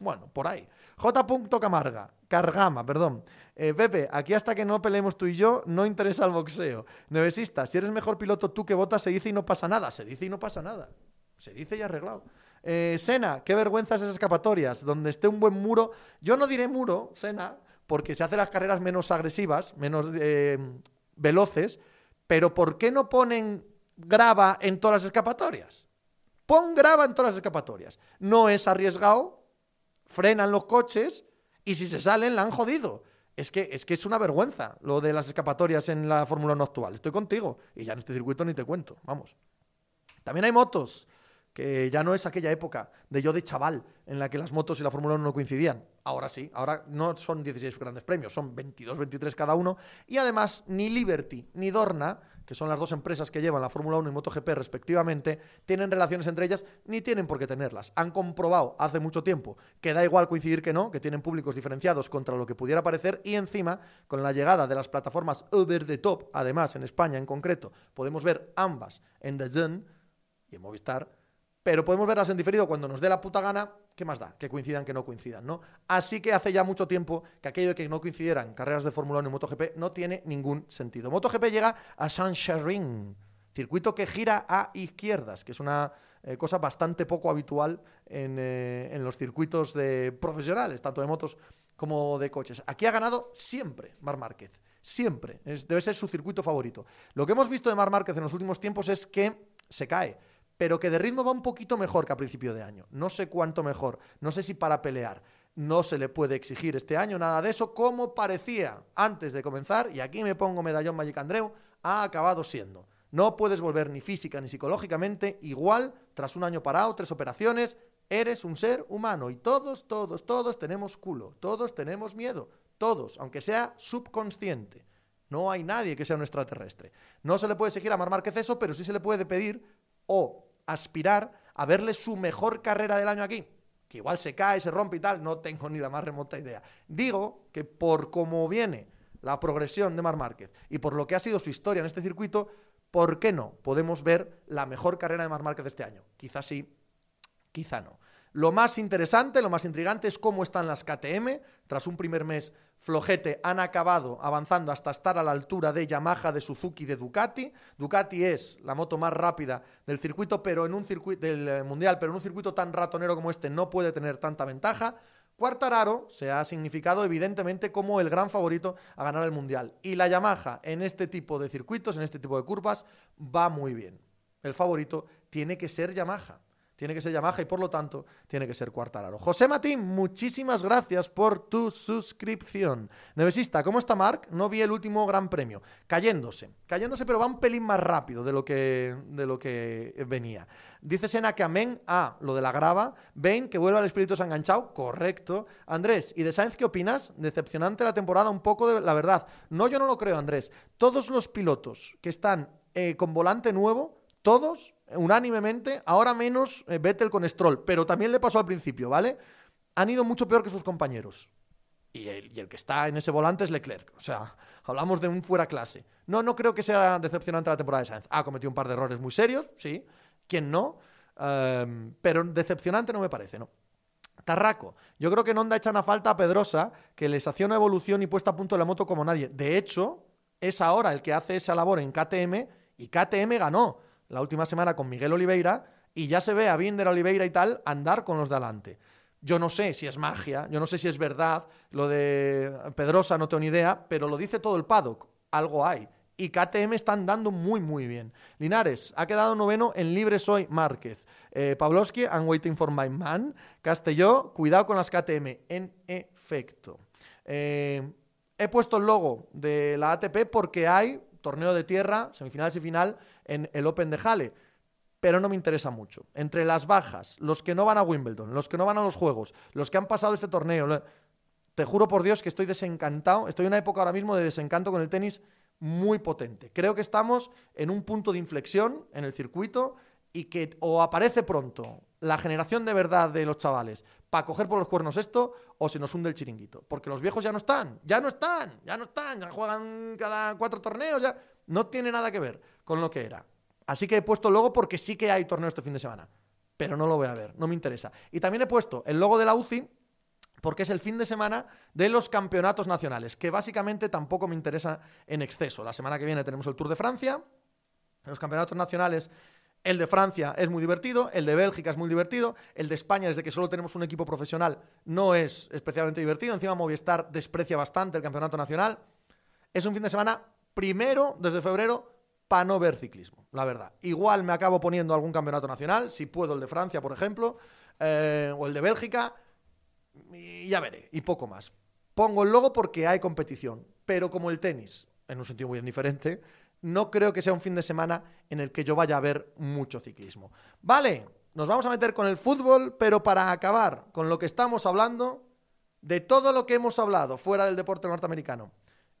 Bueno, por ahí. J. Camarga, Cargama, perdón. Eh, Pepe, aquí hasta que no peleemos tú y yo, no interesa el boxeo. Nevesista, si eres mejor piloto tú que votas, se dice y no pasa nada. Se dice y no pasa nada. Se dice y arreglado. Eh, Sena, qué vergüenza esas escapatorias. Donde esté un buen muro. Yo no diré muro, Sena, porque se hacen las carreras menos agresivas, menos eh, veloces. Pero ¿por qué no ponen grava en todas las escapatorias? Pon grava en todas las escapatorias. No es arriesgado frenan los coches y si se salen la han jodido. Es que, es que es una vergüenza lo de las escapatorias en la Fórmula 1 actual. Estoy contigo. Y ya en este circuito ni te cuento. Vamos. También hay motos, que ya no es aquella época de yo de chaval en la que las motos y la Fórmula 1 no coincidían. Ahora sí, ahora no son 16 grandes premios, son 22, 23 cada uno. Y además, ni Liberty ni Dorna que son las dos empresas que llevan la Fórmula 1 y MotoGP respectivamente, tienen relaciones entre ellas ni tienen por qué tenerlas. Han comprobado hace mucho tiempo que da igual coincidir que no, que tienen públicos diferenciados contra lo que pudiera parecer y encima, con la llegada de las plataformas over the top, además en España en concreto, podemos ver ambas en The Zone y en Movistar, pero podemos verlas en diferido cuando nos dé la puta gana, ¿qué más da? Que coincidan, que no coincidan, ¿no? Así que hace ya mucho tiempo que aquello de que no coincidieran carreras de Fórmula 1 y MotoGP no tiene ningún sentido. MotoGP llega a Saint-Charin, circuito que gira a izquierdas, que es una eh, cosa bastante poco habitual eh, en, los circuitos de profesionales, tanto de motos como de coches. Aquí ha ganado siempre Mar Márquez. Siempre. debe ser su circuito favorito. Lo que hemos visto de Mar Márquez en los últimos tiempos es que se cae pero que de ritmo va un poquito mejor que a principio de año. No sé cuánto mejor, no sé si para pelear. No se le puede exigir este año nada de eso, como parecía antes de comenzar, y aquí me pongo medallón Magic Andreu, ha acabado siendo. No puedes volver ni física ni psicológicamente igual tras un año parado, tres operaciones. Eres un ser humano y todos, todos, todos tenemos culo, todos tenemos miedo, todos, aunque sea subconsciente. No hay nadie que sea un extraterrestre. No se le puede exigir a Mar Márquez eso, pero sí se le puede pedir o aspirar a verle su mejor carrera del año aquí. Que igual se cae, se rompe y tal, no tengo ni la más remota idea. Digo que por cómo viene la progresión de Mar Márquez y por lo que ha sido su historia en este circuito, ¿por qué no podemos ver la mejor carrera de Mar Márquez este año? Quizá sí, quizá no. Lo más interesante, lo más intrigante es cómo están las KTM. Tras un primer mes flojete, han acabado avanzando hasta estar a la altura de Yamaha, de Suzuki, de Ducati. Ducati es la moto más rápida del circuito, pero en un circuito del eh, mundial, pero en un circuito tan ratonero como este no puede tener tanta ventaja. Cuartararo se ha significado evidentemente como el gran favorito a ganar el mundial. Y la Yamaha en este tipo de circuitos, en este tipo de curvas, va muy bien. El favorito tiene que ser Yamaha tiene que ser Yamaha y por lo tanto tiene que ser Cuartararo. José Matín, muchísimas gracias por tu suscripción. Nevesista, ¿cómo está Mark? No vi el último gran premio. Cayéndose, cayéndose, pero va un pelín más rápido de lo que, de lo que venía. Dice Sena que amén a lo de la grava. Ven que vuelve al espíritu enganchado. Correcto. Andrés, ¿y de Sainz qué opinas? Decepcionante la temporada, un poco de la verdad. No, yo no lo creo, Andrés. Todos los pilotos que están eh, con volante nuevo, todos unánimemente, ahora menos eh, Vettel con Stroll, pero también le pasó al principio, ¿vale? Han ido mucho peor que sus compañeros. Y el, que está en ese volante es Leclerc. O sea, hablamos de un fuera clase. No, no creo que sea decepcionante la temporada de Sainz. Ha cometido un par de errores muy serios, sí. ¿Quién no? Em, pero decepcionante no me parece, ¿no? Tarraco, yo creo que en Honda echan a falta a Pedrosa, que les hacía una evolución y puesta a punto la moto como nadie. De hecho, es ahora el que hace esa labor en KTM y KTM ganó la última semana con Miguel Oliveira y ya se ve a Binder, Oliveira y tal andar con los de adelante. Yo no sé si es magia, yo no sé si es verdad, lo de Pedrosa no tengo ni idea, pero lo dice todo el paddock, algo hay. Y KTM está andando muy, muy bien. Linares, ha quedado noveno en Libre Soy Márquez. Eh, Pavlovsky, I'm waiting for my man. Castelló, cuidado con las KTM. En efecto. Eh, he puesto el logo de la ATP porque hay torneo de tierra, semifinales y final, en el Open de Halle. Pero no me interesa mucho. Entre las bajas, los que no van a Wimbledon, los que no van a los Juegos, los que han pasado este torneo, te juro por Dios que estoy desencantado. Estoy en una época ahora mismo de desencanto con el tenis muy potente. Creo que estamos en un punto de inflexión en el circuito y que o aparece pronto la generación de verdad de los chavales para coger por los cuernos esto o se nos hunde el chiringuito. Porque los viejos ya no están, ya no están, ya no están, ya juegan cada cuatro torneos, ya no tiene nada que ver con lo que era. Así que he puesto el logo porque sí que hay torneo este fin de semana. Pero no lo voy a ver, no me interesa. Y también he puesto el logo de la UCI porque es el fin de semana de los campeonatos nacionales, que básicamente tampoco me interesa en exceso. La semana que viene tenemos el Tour de Francia, los campeonatos nacionales el de Francia es muy divertido, el de Bélgica es muy divertido, el de España, desde que solo tenemos un equipo profesional, no es especialmente divertido. Encima Movistar desprecia bastante el campeonato nacional. Es un fin de semana, primero, desde febrero, para no ver ciclismo, la verdad. Igual me acabo poniendo algún campeonato nacional, si puedo el de Francia, por ejemplo, eh, o el de Bélgica, y ya veré, y poco más. Pongo el logo porque hay competición, pero como el tenis, en un sentido muy diferente, no creo que sea un fin de semana en el que yo vaya a ver mucho ciclismo. Vale, nos vamos a meter con el fútbol, pero para acabar con lo que estamos hablando, de todo lo que hemos hablado fuera del deporte norteamericano,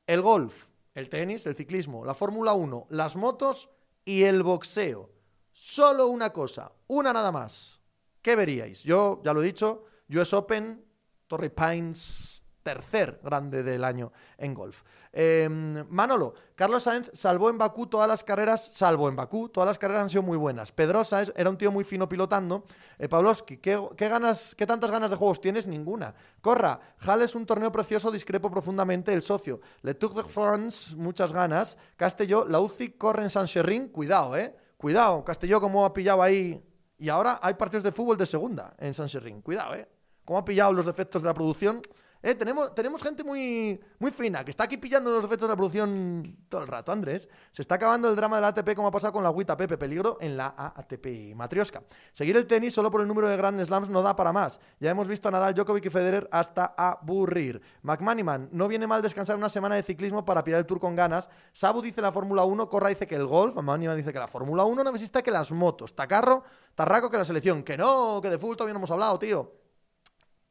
el golf, el tenis, el ciclismo, la Fórmula 1, las motos y el boxeo. Solo una cosa, una nada más. ¿Qué veríais? Yo, ya lo he dicho, US Open, Torrey Pines, tercer grande del año en golf. Em, Manolo, Carlos Sainz salvó en Bakú todas las carreras, salvo en Bakú, todas las carreras han sido muy buenas. Pedrosa era un tío muy fino pilotando. Eh, Pavlovsky, ¿qué, ganas, ¿qué tantas ganas de juegos tienes? Ninguna. Corra, Hall es un torneo precioso, discrepo profundamente el socio. Le Tour de France, muchas ganas. Castelló, la UCI corre en Saint-Cherrin, cuidado, eh. Cuidado, Castelló como ha pillado ahí. Y ahora hay partidos de fútbol de segunda en Saint-Cherrin, cuidado, eh. Cómo ha pillado los defectos de la producción eh, tenemos, tenemos gente muy, muy fina que está aquí pillando los efectos de la producción todo el rato, Andrés. Se está acabando el drama de la ATP como ha pasado con la agüita Pepe. Peligro en la ATP Matrioska. Seguir el tenis solo por el número de Grand Slams no da para más. Ya hemos visto a Nadal, Djokovic y Federer hasta aburrir. McManiman, no viene mal descansar una semana de ciclismo para pillar el Tour con ganas. Sabu dice la Fórmula 1, Corra dice que el golf, McManiman dice que la Fórmula 1 no necesita que las motos. Tacarro, Tarraco que la selección. Que no, que de fútbol todavía no hemos hablado, tío.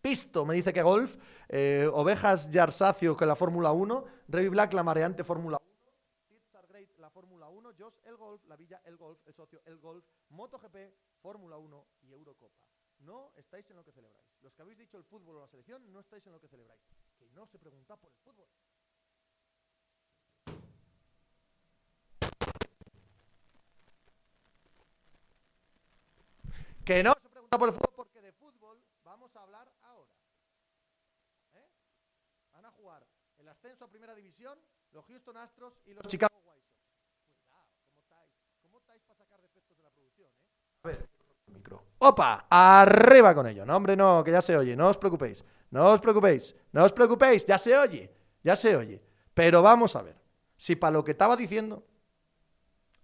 Pisto me dice que golf, eh, Ovejas Yarsacio que la Fórmula 1, Revy Black la mareante Fórmula 1, Titzar Great la Fórmula 1, Josh el golf, La Villa el golf, el socio el golf, MotoGP, Fórmula 1 y Eurocopa. No estáis en lo que celebráis. Los que habéis dicho el fútbol o la selección no estáis en lo que celebráis. Que no se pregunta por el fútbol. Que no se pregunta por el fútbol porque de fútbol vamos a hablar jugar el ascenso a primera división los Houston Astros y los Chicago White Sox. Cuidado, ¿cómo estáis? ¿Cómo estáis para sacar defectos de la producción? Eh? A ver, micro. ¡Opa! Arriba con ello. No, hombre, no, que ya se oye. No os preocupéis. No os preocupéis. No os preocupéis. Ya se oye. Ya se oye. Pero vamos a ver. Si para lo que estaba diciendo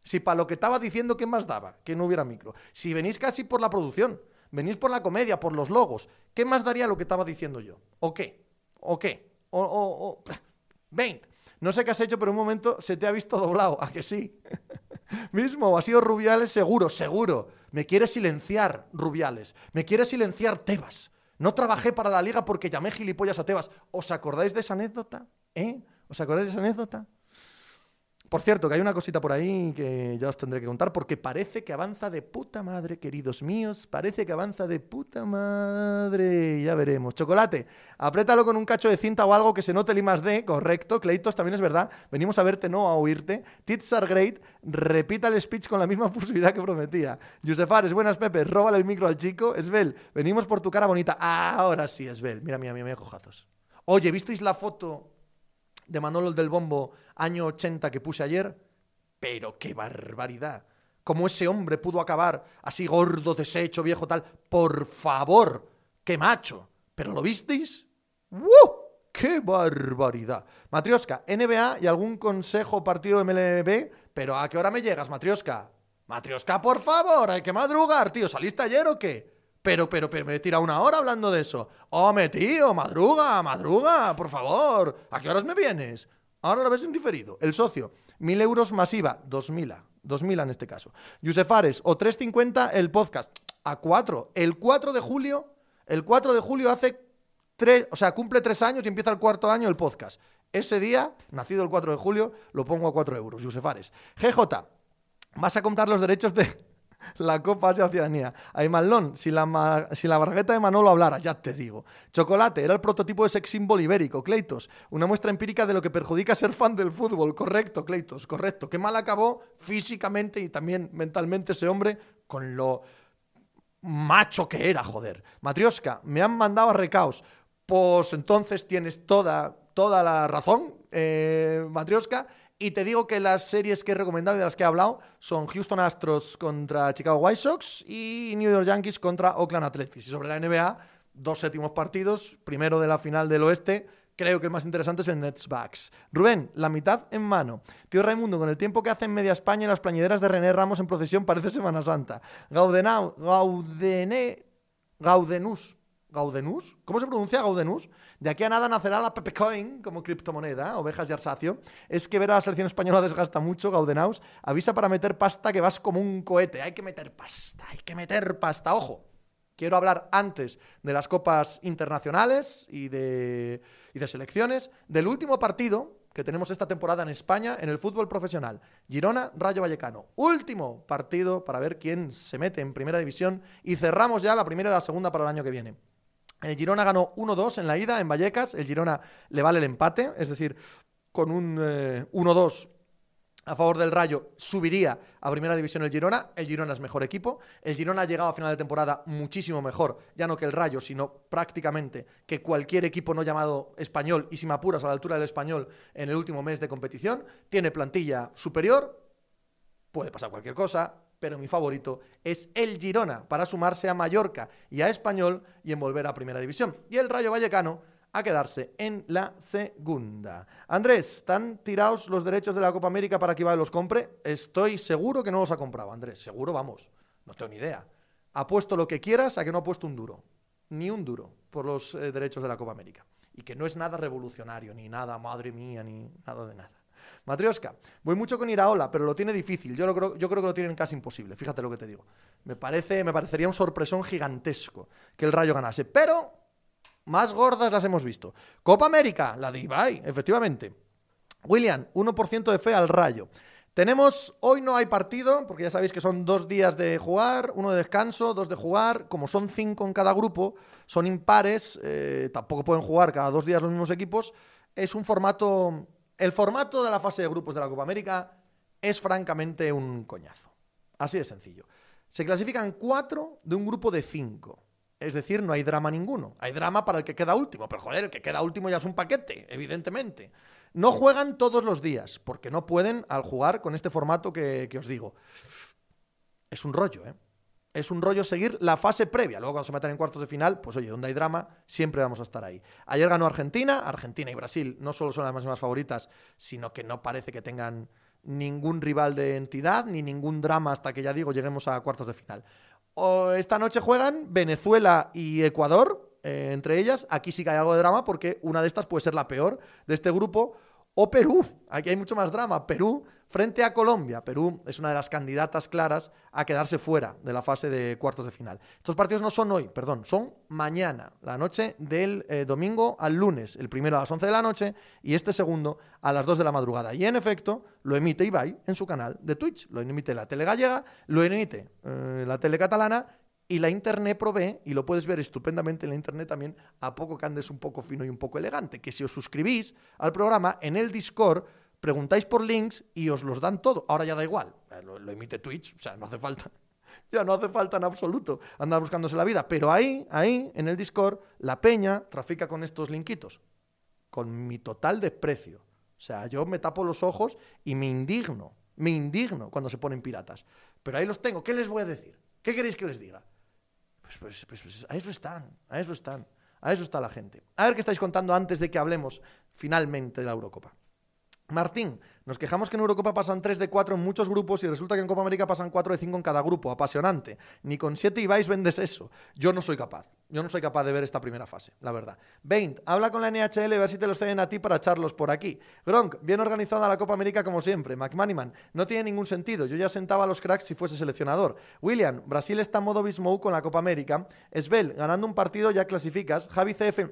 si para lo que estaba diciendo, ¿qué más daba? Que no hubiera micro. Si venís casi por la producción, venís por la comedia, por los logos, ¿qué más daría lo que estaba diciendo yo? ¿O qué? ¿O qué? o, o, o 20. No sé qué has hecho, pero un momento se te ha visto doblado. ¿A que sí? Mismo, ha sido Rubiales seguro, seguro. Me quiere silenciar Rubiales. Me quiere silenciar Tebas. No trabajé para la liga porque llamé gilipollas a Tebas. ¿Os acordáis de esa anécdota? ¿Eh? ¿Os acordáis de esa anécdota? Por cierto, que hay una cosita por ahí que ya os tendré que contar, porque parece que avanza de puta madre, queridos míos. Parece que avanza de puta madre. Ya veremos. Chocolate, apriétalo con un cacho de cinta o algo que se note el I más D. Correcto. Cleitos, también es verdad. Venimos a verte, no a oírte. Tits are great. Repita el speech con la misma fusividad que prometía. Josefares, buenas Pepe. Róbale el micro al chico. Esbel, venimos por tu cara bonita. ahora sí, Esbel. Mira, mira, mira, mira, cojazos. Oye, ¿visteis la foto de Manolo del Bombo, año 80, que puse ayer, pero qué barbaridad. Cómo ese hombre pudo acabar así gordo, deshecho, viejo, tal. Por favor, qué macho. ¿Pero lo visteis? ¡Wow! ¡Qué barbaridad! Matrioska, NBA y algún consejo partido MLB, pero ¿a qué hora me llegas, Matrioska? Matrioska, por favor, hay que madrugar, tío. ¿Saliste ayer o qué? Pero, pero, pero me he tirado una hora hablando de eso. Hombre, tío, madruga, madruga, por favor. ¿A qué horas me vienes? Ahora lo ves en diferido. El socio, mil euros masiva, dos mil, dos mil en este caso. Yusefares, o 3.50 el podcast, a cuatro. El 4 de julio, el 4 de julio hace tres, o sea, cumple tres años y empieza el cuarto año el podcast. Ese día, nacido el 4 de julio, lo pongo a 4 euros, Yusefares. GJ, vas a contar los derechos de La Copa Asia Oceanía. Aymalón, si la, si la bargueta de Manolo hablara, ya te digo. Chocolate, era el prototipo de sex symbol ibérico. Cleitos, una muestra empírica de lo que perjudica ser fan del fútbol. Correcto, Cleitos, correcto. Qué mal acabó físicamente y también mentalmente ese hombre con lo macho que era, joder. Matrioska, me han mandado a recaos. Pues entonces tienes toda, toda la razón, eh, Matrioska. Y te digo que las series que he recomendado y de las que he hablado son Houston Astros contra Chicago White Sox y New York Yankees contra Oakland Athletics. Y sobre la NBA, dos séptimos partidos, primero de la final del oeste, creo que el más interesante es el Nets Bucks. Rubén, la mitad en mano. Tío Raimundo, con el tiempo que hace en media España y las plañideras de René Ramos en procesión parece Semana Santa. Gaudenau, Gaudene, Gaudenus. ¿Gaudenus? ¿Cómo se pronuncia Gaudenus? De aquí a nada nacerá la Pepecoin como criptomoneda, ovejas y arsacio. Es que ver a la selección española desgasta mucho, Gaudenaus. Avisa para meter pasta que vas como un cohete. Hay que meter pasta, hay que meter pasta. Ojo, quiero hablar antes de las copas internacionales y de, y de selecciones, del último partido que tenemos esta temporada en España en el fútbol profesional. Girona, Rayo Vallecano. Último partido para ver quién se mete en primera división y cerramos ya la primera y la segunda para el año que viene. El Girona ganó 1-2 en la ida en Vallecas. El Girona le vale el empate, es decir, con un eh, 1-2 a favor del Rayo subiría a primera división el Girona. El Girona es mejor equipo. El Girona ha llegado a final de temporada muchísimo mejor, ya no que el Rayo, sino prácticamente que cualquier equipo no llamado español y si me apuras a la altura del español en el último mes de competición. Tiene plantilla superior, puede pasar cualquier cosa, pero mi favorito es el Girona para sumarse a Mallorca y a Español y en volver a Primera División. Y el Rayo Vallecano a quedarse en la segunda. Andrés, ¿están tirados los derechos de la Copa América para que Ibai los compre? Estoy seguro que no los ha comprado, Andrés. Seguro, vamos. No tengo ni idea. Ha puesto lo que quieras a que no ha puesto un duro. Ni un duro por los eh, derechos de la Copa América. Y que no es nada revolucionario, ni nada, madre mía, ni nada de nada. Matrioska, voy mucho con Iraola, pero lo tiene difícil. Yo, lo creo, yo creo que lo tienen casi imposible. Fíjate lo que te digo. Me, parece, me parecería un sorpresón gigantesco que el Rayo ganase. Pero más gordas las hemos visto. Copa América, la de Ibai, efectivamente. William, 1% de fe al Rayo. Tenemos, hoy no hay partido, porque ya sabéis que son dos días de jugar, uno de descanso, dos de jugar. Como son cinco en cada grupo, son impares, eh, tampoco pueden jugar cada dos días los mismos equipos. Es un formato. El formato de la fase de grupos de la Copa América es francamente un coñazo. Así de sencillo. Se clasifican cuatro de un grupo de cinco. Es decir, no hay drama ninguno. Hay drama para el que queda último, pero joder, el que queda último ya es un paquete, evidentemente. No juegan todos los días, porque no pueden al jugar con este formato que, que os digo. Es un rollo, ¿eh? Es un rollo seguir la fase previa. Luego, cuando se metan en cuartos de final, pues oye, donde hay drama, siempre vamos a estar ahí. Ayer ganó Argentina. Argentina y Brasil no solo son las máximas favoritas, sino que no parece que tengan ningún rival de entidad, ni ningún drama hasta que ya digo, lleguemos a cuartos de final. Esta noche juegan Venezuela y Ecuador, eh, entre ellas. Aquí sí que hay algo de drama porque una de estas puede ser la peor de este grupo. O Perú, aquí hay mucho más drama. Perú frente a Colombia. Perú es una de las candidatas claras a quedarse fuera de la fase de cuartos de final. Estos partidos no son hoy, perdón, son mañana, la noche del eh, domingo al lunes. El primero a las 11 de la noche y este segundo a las 2 de la madrugada. Y en efecto, lo emite Ibai en su canal de Twitch. Lo emite la tele gallega, lo emite eh, la tele catalana y la internet provee, y lo puedes ver estupendamente en la internet también, a poco que andes un poco fino y un poco elegante, que si os suscribís al programa, en el Discord preguntáis por links y os los dan todo. Ahora ya da igual, eh, lo, emite Twitch, o sea, no hace falta. Ya no hace falta en absoluto andar buscándose la vida. Pero ahí, ahí, en el Discord, la peña trafica con estos linkitos. Con mi total desprecio. O sea, yo me tapo los ojos y me indigno. Me indigno cuando se ponen piratas. Pero ahí los tengo. ¿Qué les voy a decir? ¿Qué queréis que les diga? Pues, pues, pues, pues a eso están, a eso están. A eso está la gente. A ver qué estáis contando antes de que hablemos finalmente de la Eurocopa. Martín, nos quejamos que en Eurocopa pasan 3 de 4 en muchos grupos y resulta que en Copa América pasan 4 de 5 en cada grupo. Apasionante. Ni con 7 Ibais vendes eso. Yo no soy capaz. Yo no soy capaz de ver esta primera fase, la verdad. 20. Habla con la NHL y ver si te los ceden a ti para echarlos por aquí. Gronk, bien organizada la Copa América como siempre. McManiman, no tiene ningún sentido. Yo ya sentaba a los cracks si fuese seleccionador. William, Brasil está en modo Bismou con la Copa América. Esbel, ganando un partido ya clasificas. Javi CF,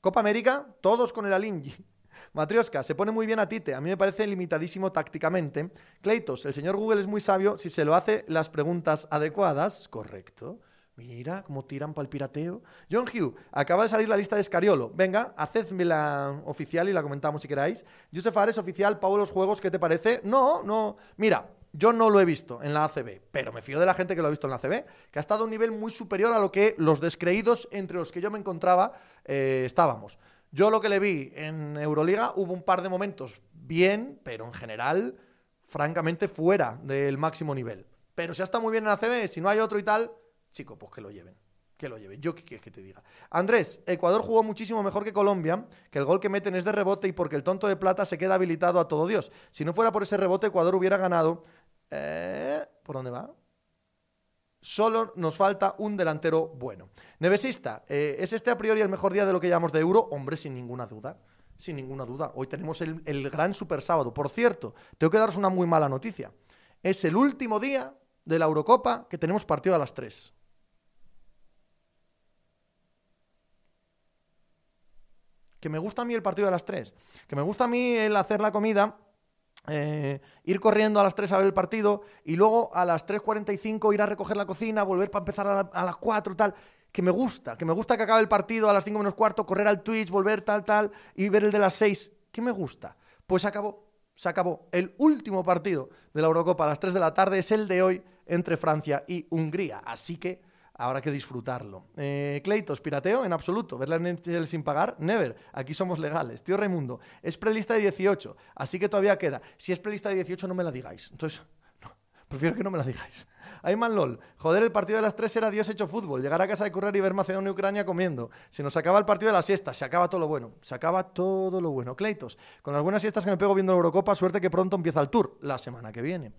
Copa América, todos con el Alinji. Matrioska, se pone muy bien a Tite. A mí me parece limitadísimo tácticamente. Cleitos, el señor Google es muy sabio si se lo hace las preguntas adecuadas. Correcto. Mira cómo tiran para el pirateo. John Hugh, acaba de salir la lista de Escariolo. Venga, hacedme la oficial y la comentamos si queráis. Josef Ares, oficial, Pau los juegos, ¿qué te parece? No, no. Mira, yo no lo he visto en la ACB, pero me fío de la gente que lo ha visto en la ACB, que ha estado a un nivel muy superior a lo que los descreídos entre los que yo me encontraba eh, estábamos. Yo lo que le vi en Euroliga hubo un par de momentos bien, pero en general, francamente, fuera del máximo nivel. Pero si estado muy bien en la ACB, si no hay otro y tal, chico, pues que lo lleven. Que lo lleven. Yo qué quieres que te diga. Andrés, Ecuador jugó muchísimo mejor que Colombia, que el gol que meten es de rebote y porque el tonto de plata se queda habilitado a todo Dios. Si no fuera por ese rebote, Ecuador hubiera ganado. Eh, ¿Por dónde va? Solo nos falta un delantero bueno. Nevesista, eh, ¿es este a priori el mejor día de lo que llamamos de Euro? Hombre, sin ninguna duda. Sin ninguna duda. Hoy tenemos el, el gran super sábado. Por cierto, tengo que daros una muy mala noticia. Es el último día de la Eurocopa que tenemos partido a las 3. Que me gusta a mí el partido de las 3. Que me gusta a mí el hacer la comida eh, ir corriendo a las 3 a ver el partido y luego a las 3.45 ir a recoger la cocina, volver para empezar a, las 4 tal. Que me gusta, que me gusta que acabe el partido a las 5 menos cuarto, correr al Twitch, volver tal, tal y ver el de las 6. ¿Qué me gusta? Pues acabó, se acabó. El último partido de la Eurocopa a las 3 de la tarde es el de hoy entre Francia y Hungría. Así que habrá que disfrutarlo. Eh, Cleitos, pirateo en absoluto. Ver la NHL sin pagar, never. Aquí somos legales. Tío Raimundo, es prelista de 18, así que todavía queda. Si es prelista de 18, no me la digáis. Entonces, prefiero que no me la digáis. Ayman LOL, joder, el partido de las 3 era Dios hecho fútbol. Llegar a casa de correr y ver Macedonia y Ucrania comiendo. Se nos acaba el partido de la siesta, se acaba todo lo bueno. Se acaba todo lo bueno. Cleitos, con algunas siestas que me pego viendo la Eurocopa, suerte que pronto empieza el tour, la semana que viene.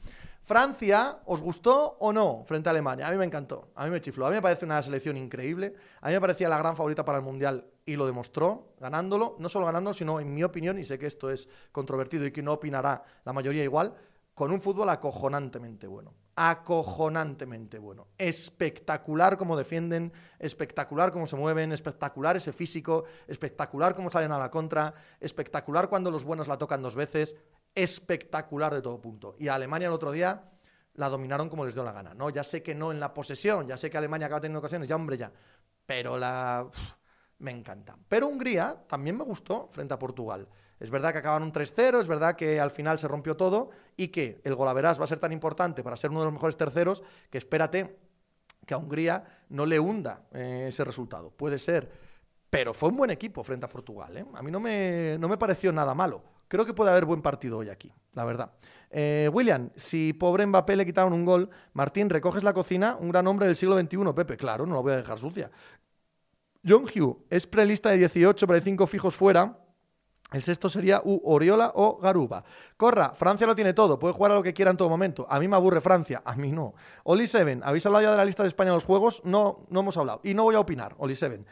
Francia, ¿os gustó o no frente a Alemania? A mí me encantó, a mí me chifló, a mí me parece una selección increíble, a mí me parecía la gran favorita para el Mundial y lo demostró ganándolo, no solo ganándolo, sino en mi opinión, y sé que esto es controvertido y que no opinará la mayoría igual, con un fútbol acojonantemente bueno. Acojonantemente bueno. Espectacular como defienden, espectacular cómo se mueven, espectacular ese físico, espectacular cómo salen a la contra, espectacular cuando los buenos la tocan dos veces, espectacular de todo punto. Y a Alemania el otro día la dominaron como les dio la gana. No, ya sé que no en la posesión, ya sé que Alemania acaba teniendo ocasiones, ya hombre, ya. Pero la me encanta. Pero Hungría también me gustó frente a Portugal. Es verdad que acaban un 3-0, es verdad que al final se rompió todo y que el golaveras va a ser tan importante para ser uno de los mejores terceros que espérate que a Hungría no le hunda eh, ese resultado. Puede ser. Pero fue un buen equipo frente a Portugal. ¿eh? A mí no me, no me pareció nada malo. Creo que puede haber buen partido hoy aquí, la verdad. Eh, William, si pobre Mbappé le quitaron un gol, Martín, recoges la cocina, un gran hombre del siglo XXI, Pepe. Claro, no lo voy a dejar sucia. John Hugh es prelista de 18, pero hay 5 fijos fuera. El sexto sería U, Oriola o Garuba. Corra, Francia lo tiene todo, puede jugar a lo que quiera en todo momento. A mí me aburre Francia, a mí no. Oli Seven, ¿habéis hablado ya de la lista de España en los juegos? No, no hemos hablado. Y no voy a opinar, Oli Seven.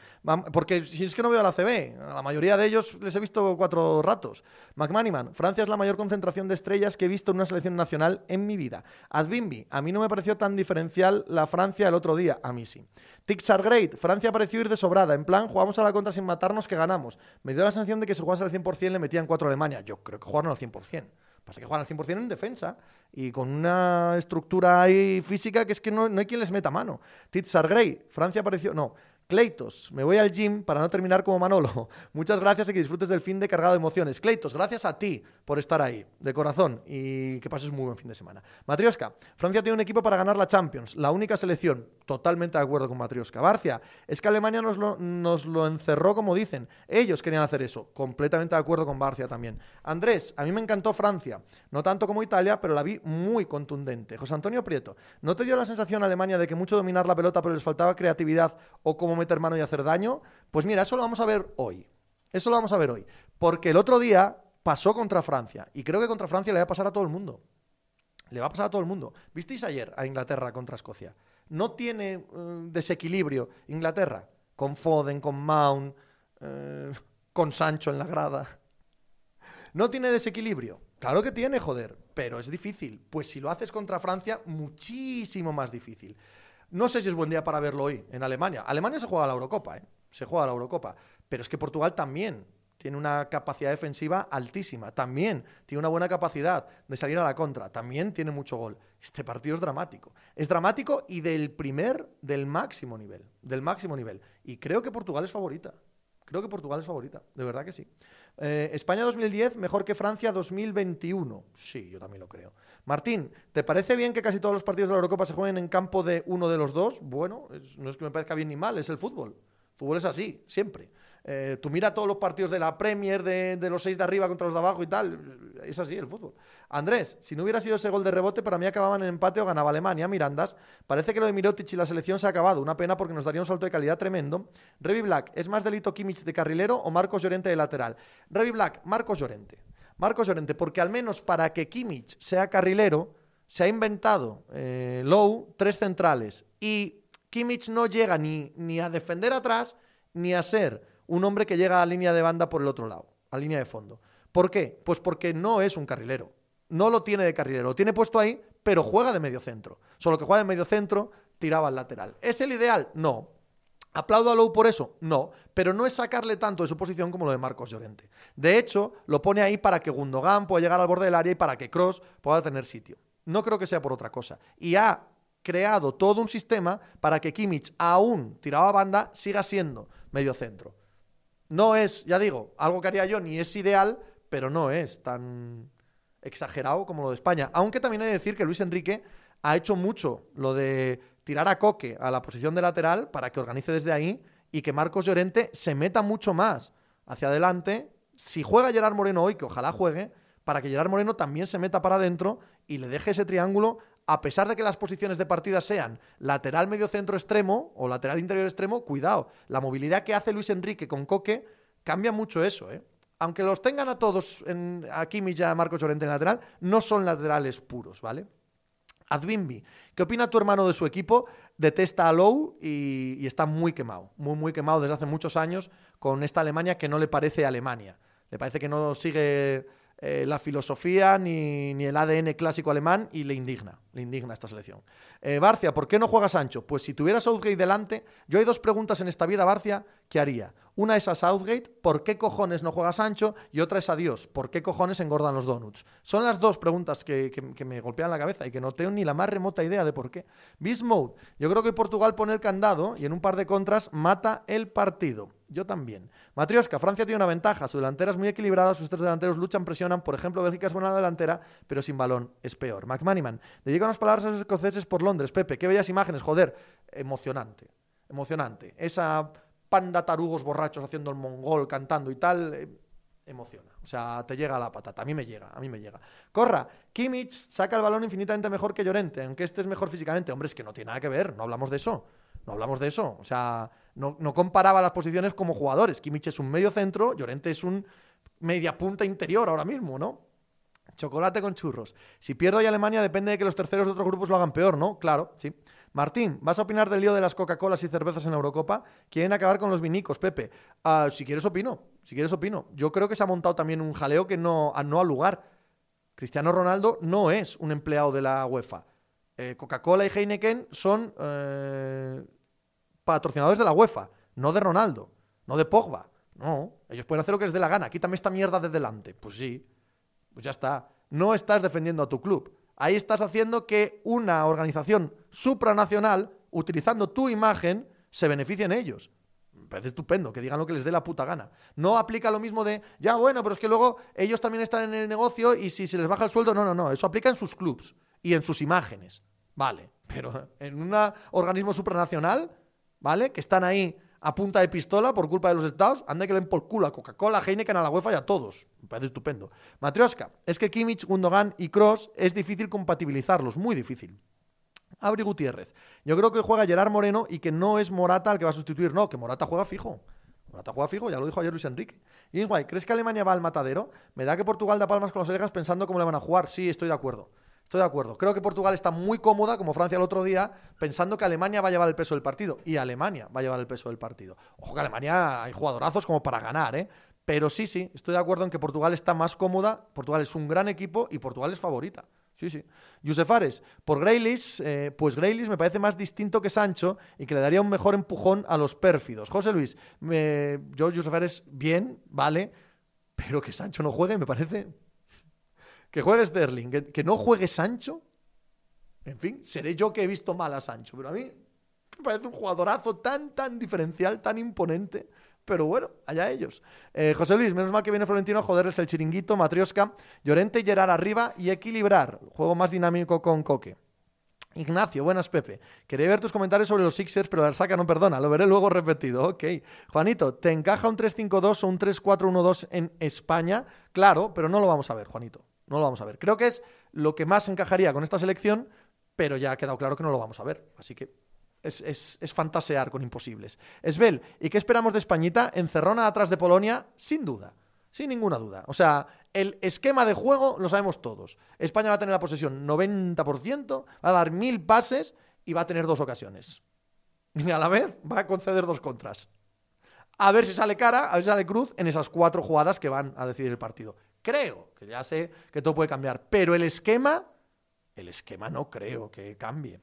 Porque si es que no veo a la CB, a la mayoría de ellos les he visto cuatro ratos. McManiman, Francia es la mayor concentración de estrellas que he visto en una selección nacional en mi vida. Adbimbi, a mí no me pareció tan diferencial la Francia el otro día, a mí sí. Tixar Great, Francia pareció ir de sobrada, en plan, jugamos a la contra sin matarnos que ganamos. Me dio la sensación de que si jugase al 100% le metían 4 a Alemania. Yo creo que jugaron al 100%. Pasa que juegan al 100% en defensa y con una estructura ahí física que es que no, hay quien les meta mano. Tixar Great, Francia pareció... No, Cleitos, me voy al gym para no terminar como Manolo. Muchas gracias y que disfrutes del fin de cargado de emociones. Cleitos, gracias a ti por estar ahí, de corazón, y que pases muy buen fin de semana. Matrioska, Francia tiene un equipo para ganar la Champions, la única selección. Totalmente de acuerdo con Matrioska. Barcia, es que Alemania nos lo, nos lo encerró como dicen. Ellos querían hacer eso. Completamente de acuerdo con Barcia también. Andrés, a mí me encantó Francia. No tanto como Italia, pero la vi muy contundente. José Antonio Prieto, ¿no te dio la sensación Alemania de que mucho dominar la pelota pero les faltaba creatividad o como meter mano y hacer daño? Pues mira, eso lo vamos a ver hoy. Eso lo vamos a ver hoy. Porque el otro día pasó contra Francia. Y creo que contra Francia le va a pasar a todo el mundo. Le va a pasar a todo el mundo. ¿Visteis ayer a Inglaterra contra Escocia? No tiene eh, desequilibrio Inglaterra. Con Foden, con Mount, eh, con Sancho en la grada. No tiene desequilibrio. Claro que tiene, joder, pero es difícil. Pues si lo haces contra Francia, muchísimo más difícil. No sé si es buen día para verlo hoy en Alemania. Alemania se juega la Eurocopa, ¿eh? Se juega la Eurocopa. Pero es que Portugal también tiene una capacidad defensiva altísima. También tiene una buena capacidad de salir a la contra. También tiene mucho gol. Este partido es dramático. Es dramático y del primer, del máximo nivel. Del máximo nivel. Y creo que Portugal es favorita. Creo que Portugal es favorita. De verdad que sí. Eh, España 2010 mejor que Francia 2021. Sí, yo también lo creo. Martín, ¿te parece bien que casi todos los partidos de la Eurocopa se jueguen en campo de uno de los dos? Bueno, no es que me parezca bien ni mal, es el fútbol. Fútbol es así, siempre. Eh, tú mira todos los partidos de la Premier, de, los seis de arriba contra los de abajo y tal. Es así el fútbol. Andrés, si no hubiera sido ese gol de rebote, para mí acababan en empate o ganaba Alemania. Mirandas, parece que lo de Mirotic y la selección se ha acabado. Una pena porque nos daría un salto de calidad tremendo. Revi Black, ¿es más delito Kimmich de carrilero o Marcos Llorente de lateral? Revi Black, Marcos Llorente. Marcos Llorente, porque al menos para que Kimmich sea carrilero, se ha inventado eh, Low tres centrales y Kimmich no llega ni, ni a defender atrás ni a ser un hombre que llega a línea de banda por el otro lado, a línea de fondo. ¿Por qué? Pues porque no es un carrilero. No lo tiene de carrilero. Lo tiene puesto ahí, pero juega de medio centro. Solo que juega de medio centro, tiraba al lateral. ¿Es el ideal? No. ¿Aplaudo a Lowe por eso? No, pero no es sacarle tanto de su posición como lo de Marcos Llorente. De hecho, lo pone ahí para que Gundogan pueda llegar al borde del área y para que Cross pueda tener sitio. No creo que sea por otra cosa. Y ha creado todo un sistema para que Kimmich, aún tirado a banda, siga siendo medio centro. No es, ya digo, algo que haría yo, ni es ideal, pero no es tan exagerado como lo de España. Aunque también hay que decir que Luis Enrique ha hecho mucho lo de tirar a Coque a la posición de lateral para que organice desde ahí y que Marcos Llorente se meta mucho más hacia adelante. Si juega Gerard Moreno hoy, que ojalá juegue, para que Gerard Moreno también se meta para adentro y le deje ese triángulo, a pesar de que las posiciones de partida sean lateral medio centro extremo o lateral interior extremo, cuidado, la movilidad que hace Luis Enrique con Coque cambia mucho eso, ¿eh? Aunque los tengan a todos, en, a a Marcos Llorente en lateral, no son laterales puros, ¿vale? Adbimbi, ¿qué opina tu hermano de su equipo? Detesta a Lowe y, y, está muy quemado, muy, muy quemado desde hace muchos años con esta Alemania que no le parece Alemania. Le parece que no sigue eh, la filosofía ni, ni, el ADN clásico alemán y le indigna, le indigna esta selección. Eh, Barcia, ¿por qué no juega Sancho? Pues si tuviera Southgate delante, yo hay dos preguntas en esta vida, Barcia, que haría. Una es a Southgate, ¿por qué cojones no juega Sancho? Y otra es a Dios, ¿por qué cojones engordan los donuts? Son las dos preguntas que, me golpean la cabeza y que no tengo ni la más remota idea de por qué. Beast Mode, yo creo que Portugal pone el candado y en un par de contras mata el partido. Yo también. Matrioska, Francia tiene una ventaja. Su delantera es muy equilibrada, sus tres delanteros luchan, presionan. Por ejemplo, Bélgica es buena delantera, pero sin balón es peor. McManiman, dedica unas palabras a esos escoceses por Londres. Pepe, qué bellas imágenes, joder. Emocionante. Emocionante. Esa panda tarugos borrachos haciendo el mongol, cantando y tal, eh, emociona. O sea, te llega a la patata. A mí me llega, a mí me llega. Corra, Kimmich saca el balón infinitamente mejor que Llorente, aunque este es mejor físicamente. Hombre, es que no tiene nada que ver, no hablamos de eso. No hablamos de eso. O sea, no, comparaba las posiciones como jugadores. Kimmich es un medio centro, Llorente es un media punta interior ahora mismo, ¿no? Chocolate con churros. Si pierdo y Alemania depende de que los terceros de otros grupos lo hagan peor, ¿no? Claro, sí. Martín, ¿vas a opinar del lío de las Coca-Colas y cervezas en Eurocopa? Quieren acabar con los vinicos, Pepe. Ah, si quieres opino, si quieres opino. Yo creo que se ha montado también un jaleo que no, no ha lugar. Cristiano Ronaldo no es un empleado de la UEFA. Eh, Coca-Cola y Heineken son eh, patrocinadores de la UEFA, no de Ronaldo, no de Pogba. No, ellos pueden hacer lo que les dé la gana. Quítame esta mierda de delante. Pues sí, pues ya está. No estás defendiendo a tu club ahí estás haciendo que una organización supranacional, utilizando tu imagen, se beneficie en ellos. Me parece estupendo, que digan lo que les dé la puta gana. No aplica lo mismo de, ya bueno, pero es que luego ellos también están en el negocio y si se les baja el sueldo, no, no, no, eso aplica en sus clubs y en sus imágenes. Vale, pero en un organismo supranacional, ¿vale? Que están ahí a punta de pistola por culpa de los estados, anda que le den por culo a Coca-Cola, Heineken, a la UEFA y a todos. Me parece estupendo. Matrioska, es que Kimmich, Gundogan y Cross es difícil compatibilizarlos, muy difícil. Abri Gutiérrez. Yo creo que juega Gerard Moreno y que no es Morata el que va a sustituir. No, que Morata juega fijo. Morata juega fijo, ya lo dijo ayer Luis Enrique. Y guay, ¿crees que Alemania va al matadero? Me da que Portugal da palmas con las orejas pensando cómo le van a jugar. Sí, estoy de acuerdo. Estoy de acuerdo. Creo que Portugal está muy cómoda, como Francia el otro día, pensando que Alemania va a llevar el peso del partido. Y Alemania va a llevar el peso del partido. Ojo que Alemania hay jugadorazos como para ganar, ¿eh? Pero sí, sí, estoy de acuerdo en que Portugal está más cómoda. Portugal es un gran equipo y Portugal es favorita. Sí, sí. Yusef Ares, por Graylis, eh, pues Graylis me parece más distinto que Sancho y que le daría un mejor empujón a los pérfidos. José Luis, yo, Yusef Ares, bien, vale pero que Sancho no juegue, me parece. Que juegue Sterling, que, no juegue Sancho. En fin, seré yo que he visto mal a Sancho, pero a mí me parece un jugadorazo tan, tan diferencial, tan imponente. Pero bueno, allá ellos. Eh, José Luis, menos mal que viene Florentino a joderles el chiringuito, Matrioska, Llorente Gerard arriba y equilibrar. Juego más dinámico con Coque. Ignacio, buenas Pepe. Quería ver tus comentarios sobre los Sixers, pero saca no perdona, lo veré luego repetido. Ok. Juanito, ¿te encaja un 3-5-2 o un 3-4-1-2 en España? Claro, pero no lo vamos a ver, Juanito. No lo vamos a ver. Creo que es lo que más encajaría con esta selección, pero ya ha quedado claro que no lo vamos a ver. Así que es, es, fantasear con imposibles. Esbel, ¿y qué esperamos de Españita? Encerrona atrás de Polonia, sin duda. Sin ninguna duda. O sea, el esquema de juego lo sabemos todos. España va a tener la posesión 90%, va a dar mil pases y va a tener dos ocasiones. Y a la vez va a conceder dos contras. A ver si sale cara, a ver si sale cruz en esas cuatro jugadas que van a decidir el partido. Creo, que ya sé que todo puede cambiar, pero el esquema, el esquema no creo que cambie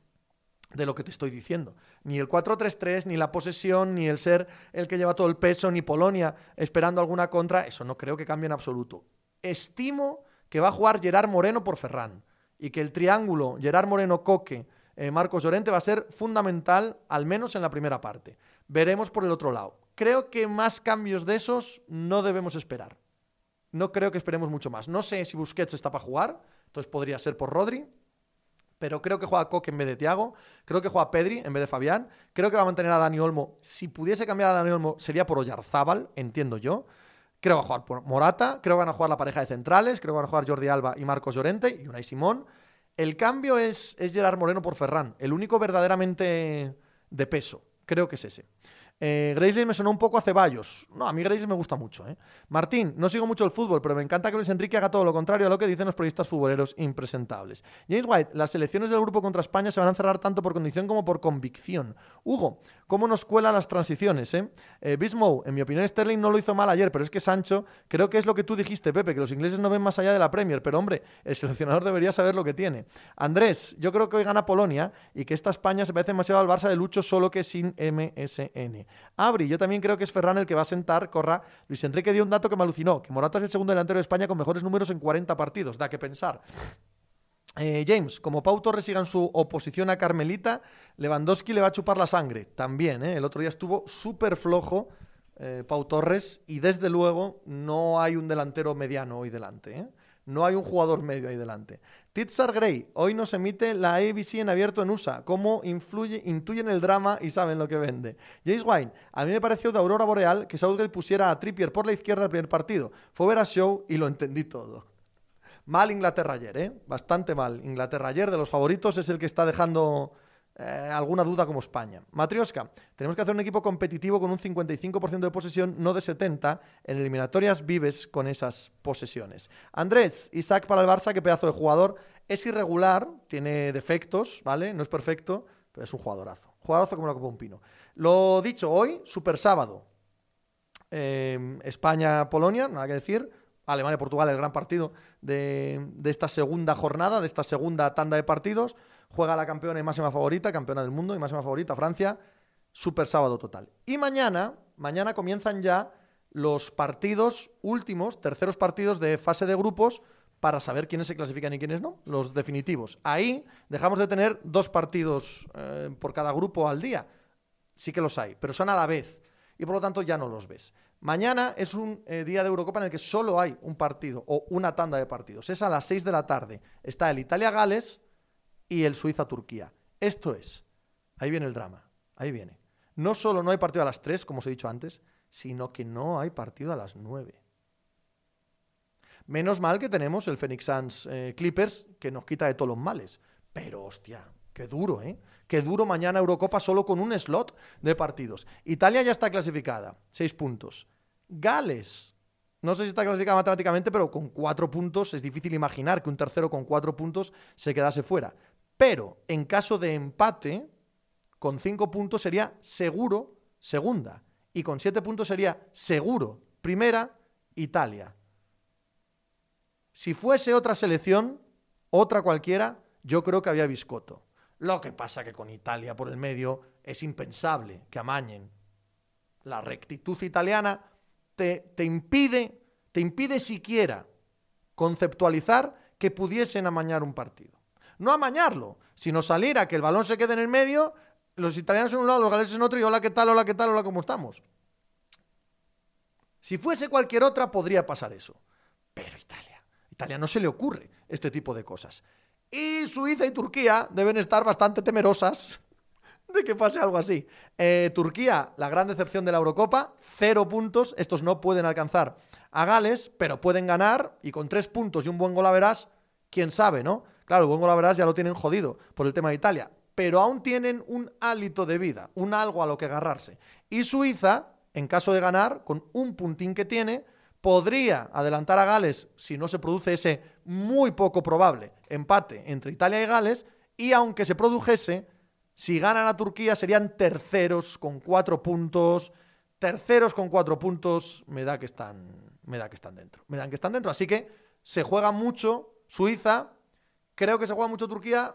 de lo que te estoy diciendo. Ni el 4-3-3, ni la posesión, ni el ser el que lleva todo el peso, ni Polonia esperando alguna contra, eso no creo que cambie en absoluto. Estimo que va a jugar Gerard Moreno por Ferran y que el triángulo Gerard Moreno-Coque, eh, Marcos Llorente va a ser fundamental, al menos en la primera parte. Veremos por el otro lado. Creo que más cambios de esos no debemos esperar. No creo que esperemos mucho más. No sé si Busquets está para jugar, entonces podría ser por Rodri, pero creo que juega Coque en vez de Tiago, creo que juega Pedri en vez de Fabián, creo que va a mantener a Dani Olmo. Si pudiese cambiar a Dani Olmo sería por Oyarzábal, entiendo yo. Creo que va a jugar por Morata, creo que van a jugar la pareja de centrales, creo que van a jugar Jordi Alba y Marcos Llorente y Unai Simón. El cambio es, es Gerard Moreno por Ferran, el único verdaderamente de peso. Creo que es ese. Eh, me sonó un poco a Ceballos. No, a mí Grace me gusta mucho. ¿eh? Martín, no sigo mucho el fútbol, pero me encanta que Luis Enrique haga todo lo contrario a lo que dicen los periodistas futboleros impresentables. James White, las elecciones del grupo contra España se van a cerrar tanto por condición como por convicción. Hugo, ¿cómo nos cuelan las transiciones? Eh? eh Bismo, en mi opinión Sterling no lo hizo mal ayer, pero es que Sancho, creo que es lo que tú dijiste, Pepe, que los ingleses no ven más allá de la Premier, pero hombre, el seleccionador debería saber lo que tiene. Andrés, yo creo que hoy gana Polonia y que esta España se parece demasiado al Barça de Lucho, solo que sin MSN. Abri, yo también creo que es Ferran el que va a sentar, corra. Luis Enrique dio un dato que me alucinó, que Morata es el segundo delantero de España con mejores números en 40 partidos, da que pensar. Eh, James, como Pau Torres siga en su oposición a Carmelita, Lewandowski le va a chupar la sangre. También, ¿eh? el otro día estuvo súper flojo eh, Pau Torres y desde luego no hay un delantero mediano hoy delante. ¿eh? No hay un jugador medio ahí delante. Titzar Gray, hoy nos emite la ABC en abierto en USA. ¿Cómo influye, intuyen el drama y saben lo que vende? Jace Wine, a mí me pareció de Aurora Boreal que Southgate pusiera a Trippier por la izquierda el primer partido. Fue ver a show y lo entendí todo. Mal Inglaterra ayer, ¿eh? Bastante mal. Inglaterra ayer, de los favoritos, es el que está dejando eh, alguna duda como España. Matrioska, tenemos que hacer un equipo competitivo con un 55% de posesión, no de 70%. En eliminatorias vives con esas posesiones. Andrés, Isaac para el Barça, qué pedazo de jugador. Es irregular, tiene defectos, ¿vale? No es perfecto, pero es un jugadorazo. Jugadorazo como la Copa Un Pino. Lo dicho, hoy, super sábado. Eh, España-Polonia, nada que decir. Alemania-Portugal, el gran partido de, de esta segunda jornada, de esta segunda tanda de partidos juega la campeona y máxima favorita, campeona del mundo y máxima favorita, Francia, super sábado total. Y mañana, mañana comienzan ya los partidos últimos, terceros partidos de fase de grupos para saber quiénes se clasifican y quiénes no, los definitivos. Ahí dejamos de tener dos partidos eh, por cada grupo al día. Sí que los hay, pero son a la vez y por lo tanto ya no los ves. Mañana es un eh, día de Eurocopa en el que solo hay un partido o una tanda de partidos. Es a las 6 de la tarde. Está el Italia-Gales y el Suiza-Turquía. Esto es, ahí viene el drama, ahí viene. No solo no hay partido a las 3, como os he dicho antes, sino que no hay partido a las 9. Menos mal que tenemos el Phoenix Suns eh, Clippers que nos quita de todos los males. Pero hostia, qué duro, ¿eh? Qué duro mañana Eurocopa solo con un slot de partidos. Italia ya está clasificada, 6 puntos. Gales, no sé si está clasificada matemáticamente, pero con 4 puntos es difícil imaginar que un tercero con 4 puntos se quedase fuera. Pero en caso de empate, con 5 puntos sería seguro segunda. Y con 7 puntos sería seguro primera Italia. Si fuese otra selección, otra cualquiera, yo creo que había Biscotto. Lo que pasa que con Italia por el medio es impensable que amañen. La rectitud italiana te, te impide te impide siquiera conceptualizar que pudiesen amañar un partido. No amañarlo, sino salir a que el balón se quede en el medio, los italianos en un lado, los galeses en otro, y hola, ¿qué tal? Hola, ¿qué tal? Hola, ¿cómo estamos? Si fuese cualquier otra, podría pasar eso. Pero Italia, Italia no se le ocurre este tipo de cosas. Y Suiza y Turquía deben estar bastante temerosas de que pase algo así. Eh, Turquía, la gran decepción de la Eurocopa, cero puntos. Estos no pueden alcanzar a Gales, pero pueden ganar. Y con tres puntos y un buen gol a verás, quién sabe, ¿no? Claro, el buen gol a verás ya lo tienen jodido por el tema de Italia. Pero aún tienen un hálito de vida, un algo a lo que agarrarse. Y Suiza, en caso de ganar, con un puntín que tiene, podría adelantar a Gales si no se produce ese muy poco probable empate entre Italia y Gales. Y aunque se produjese, si ganan a Turquía serían terceros con cuatro puntos. Terceros con cuatro puntos, me da que están, me da que están dentro. Me dan que están dentro. Así que se juega mucho Suiza. Creo que se juega mucho Turquía,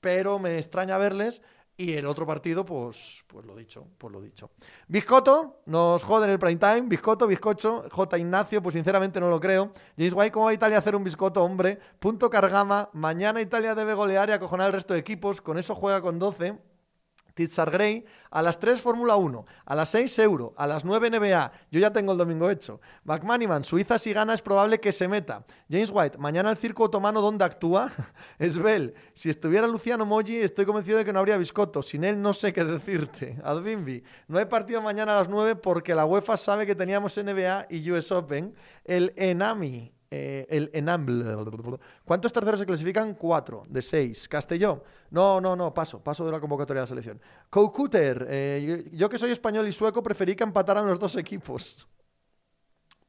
pero me extraña verles. Y el otro partido, pues, pues lo dicho, pues lo dicho. Biscotto, nos jode en el prime time. Biscotto, bizcocho. J. Ignacio, pues sinceramente no lo creo. James White, ¿cómo va Italia a hacer un biscotto, hombre? Punto Cargama. Mañana Italia debe golear y acojonar al resto de equipos. Con eso juega con 12. Titzar Gray, a las 3 Fórmula 1, a las 6 Euro, a las 9 NBA, yo ya tengo el domingo hecho. McManiman, Suiza si gana es probable que se meta. James White, mañana el circo otomano ¿dónde actúa? Esbel, si estuviera Luciano Moggi estoy convencido de que no habría biscotto, sin él no sé qué decirte. Advinbi, no hay partido mañana a las 9 porque la UEFA sabe que teníamos NBA y US Open. El Enami, eh, el Enamble. ¿Cuántos terceros se clasifican? Cuatro, de seis. Castelló. No, no, no, paso, paso de la convocatoria de la selección. Coucuter. Eh, yo, que soy español y sueco preferí que empataran los dos equipos.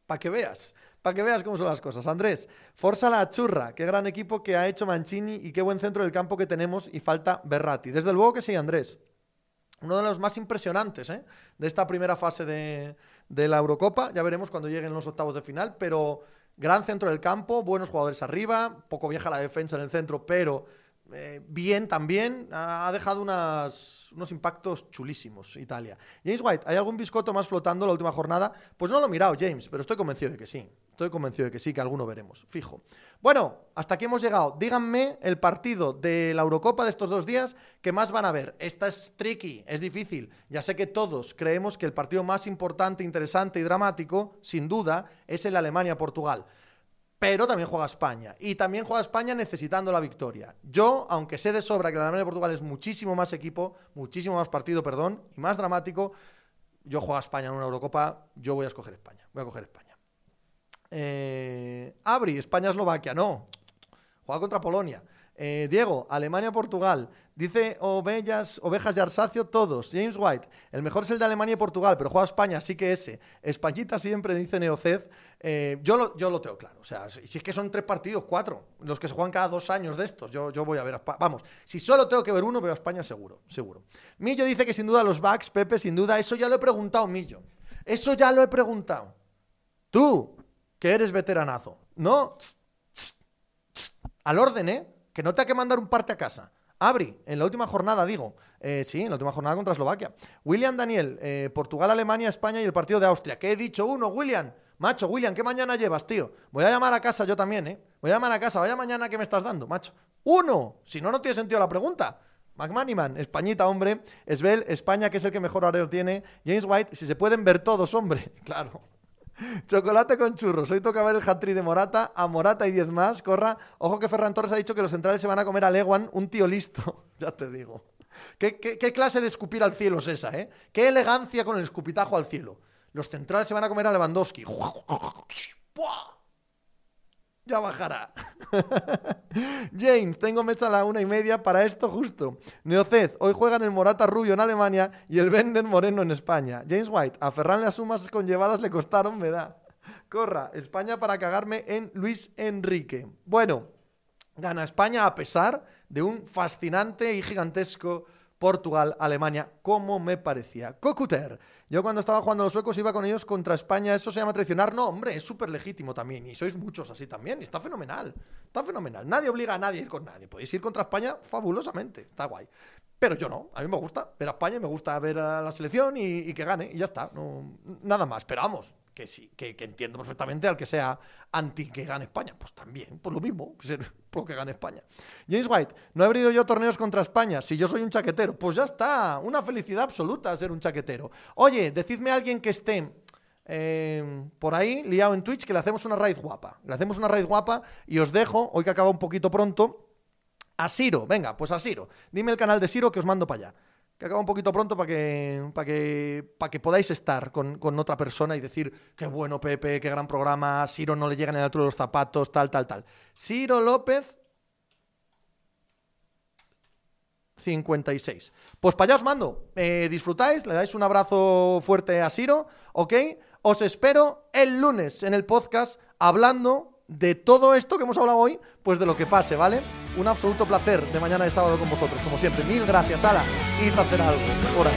Para que veas, para que veas cómo son las cosas. Andrés, Forza la churra. Qué gran equipo que ha hecho Mancini y qué buen centro del campo que tenemos y falta Berratti. Desde luego que sí, Andrés. Uno de los más impresionantes ¿eh? de esta primera fase de la Eurocopa. Ya veremos cuando lleguen los octavos de final, pero Gran centro del campo, buenos jugadores arriba, poco vieja la defensa en el centro, pero eh, bien también. Ha dejado unos impactos chulísimos Italia. James White, ¿hay algún biscoto más flotando la última jornada? Pues no lo he mirado, James, pero estoy convencido de que sí. Estoy convencido de que sí, que alguno veremos, fijo. Bueno, hasta aquí hemos llegado. Díganme el partido de la Eurocopa de estos dos días que más van a ver. Esta es tricky, es difícil. Ya sé que todos creemos que el partido más importante, interesante y dramático, sin duda, es el Alemania-Portugal. Pero también juega España. Y también juega España necesitando la victoria. Yo, aunque sé de sobra que el Alemania-Portugal es muchísimo más equipo, muchísimo más partido, perdón, y más dramático, yo juego a España en una Eurocopa, yo voy a escoger España. Voy a coger España. Eh, Abri, España-Eslovaquia, no. Juega contra Polonia. Eh, Diego, Alemania-Portugal. Dice Ovejas, Ovejas de Arsacio, todos. James White, el mejor es el de Alemania y Portugal, pero juega España, así que ese. Españita siempre, dice Neoced. Eh, yo, lo, yo lo tengo claro. O sea, si, es que son tres partidos, cuatro, los que se juegan cada dos años de estos, yo, yo voy a ver a España. Vamos, si solo tengo que ver uno, veo a España seguro, seguro. Millo dice que sin duda los backs, Pepe, sin duda, eso ya lo he preguntado, Millo. Eso ya lo he preguntado. Tú, que eres veteranazo. No, al orden, ¿eh? Que no te hay que mandar un parte a casa. Abri, en la última jornada, digo. Eh, sí, en la última jornada contra Eslovaquia. William Daniel, eh, Portugal, Alemania, España y el partido de Austria. ¿Qué he dicho? Uno, William. Macho, William, ¿qué mañana llevas, tío? Voy a llamar a casa yo también, ¿eh? Voy a llamar a casa. Vaya mañana que me estás dando, macho. Uno. Si no, no tiene sentido la pregunta. McManiman, Españita, hombre. Esbel, España, que es el que mejor horario tiene. James White, si se pueden ver todos, hombre. Claro. Chocolate con churros. Hoy toca ver el hat de Morata. A Morata y 10 más. Corra. Ojo que Ferran Torres ha dicho que los centrales se van a comer a Lewan, un tío listo. ya te digo. ¿Qué, ¿Qué, clase de escupir al cielo es esa, eh? Qué elegancia con el escupitajo al cielo. Los centrales se van a comer a Lewandowski ya bajará. James, tengo mecha a la una y media para esto justo. Neoced, hoy juegan el Morata Rubio en Alemania y el Benden Moreno en España. James White, a Ferran las sumas conllevadas le costaron, me da. Corra, España para cagarme en Luis Enrique. Bueno, gana España a pesar de un fascinante y gigantesco Portugal-Alemania, como me parecía. Cocuter, yo cuando estaba jugando a los suecos iba con ellos contra España, ¿eso se llama traicionar? No, hombre, es súper legítimo también, y sois muchos así también, y está fenomenal, está fenomenal. Nadie obliga a nadie a ir con nadie, podéis ir contra España fabulosamente, está guay. Pero yo no, a mí me gusta ver a España, me gusta ver a la selección y, que gane, y ya está, no, nada más. Pero vamos, que sí, que, entiendo perfectamente al que sea anti que gane España. Pues también, por lo mismo, que ser pro que gane España. James White, no he abrido yo torneos contra España, si yo soy un chaquetero. Pues ya está, una felicidad absoluta ser un chaquetero. Oye, decidme a alguien que esté eh, por ahí, liado en Twitch, que le hacemos una raid guapa. Le hacemos una raid guapa y os dejo, hoy que acaba un poquito pronto, a Siro. Venga, pues a Siro. Dime el canal de Siro que os mando para allá que acaba un poquito pronto para que, para que, para que podáis estar con, con, otra persona y decir, qué bueno Pepe, qué gran programa, Siro no le llega en el altura de los zapatos, tal, tal, tal. Siro López, 56. Pues para allá os mando. Eh, disfrutáis, le dais un abrazo fuerte a Siro, ¿ok? Os espero el lunes en el podcast hablando de todo esto que hemos hablado hoy, pues de lo que pase, ¿vale? Un absoluto placer de mañana de sábado con vosotros, como siempre. Mil gracias, Ala. Y hacer algo. Por ahí.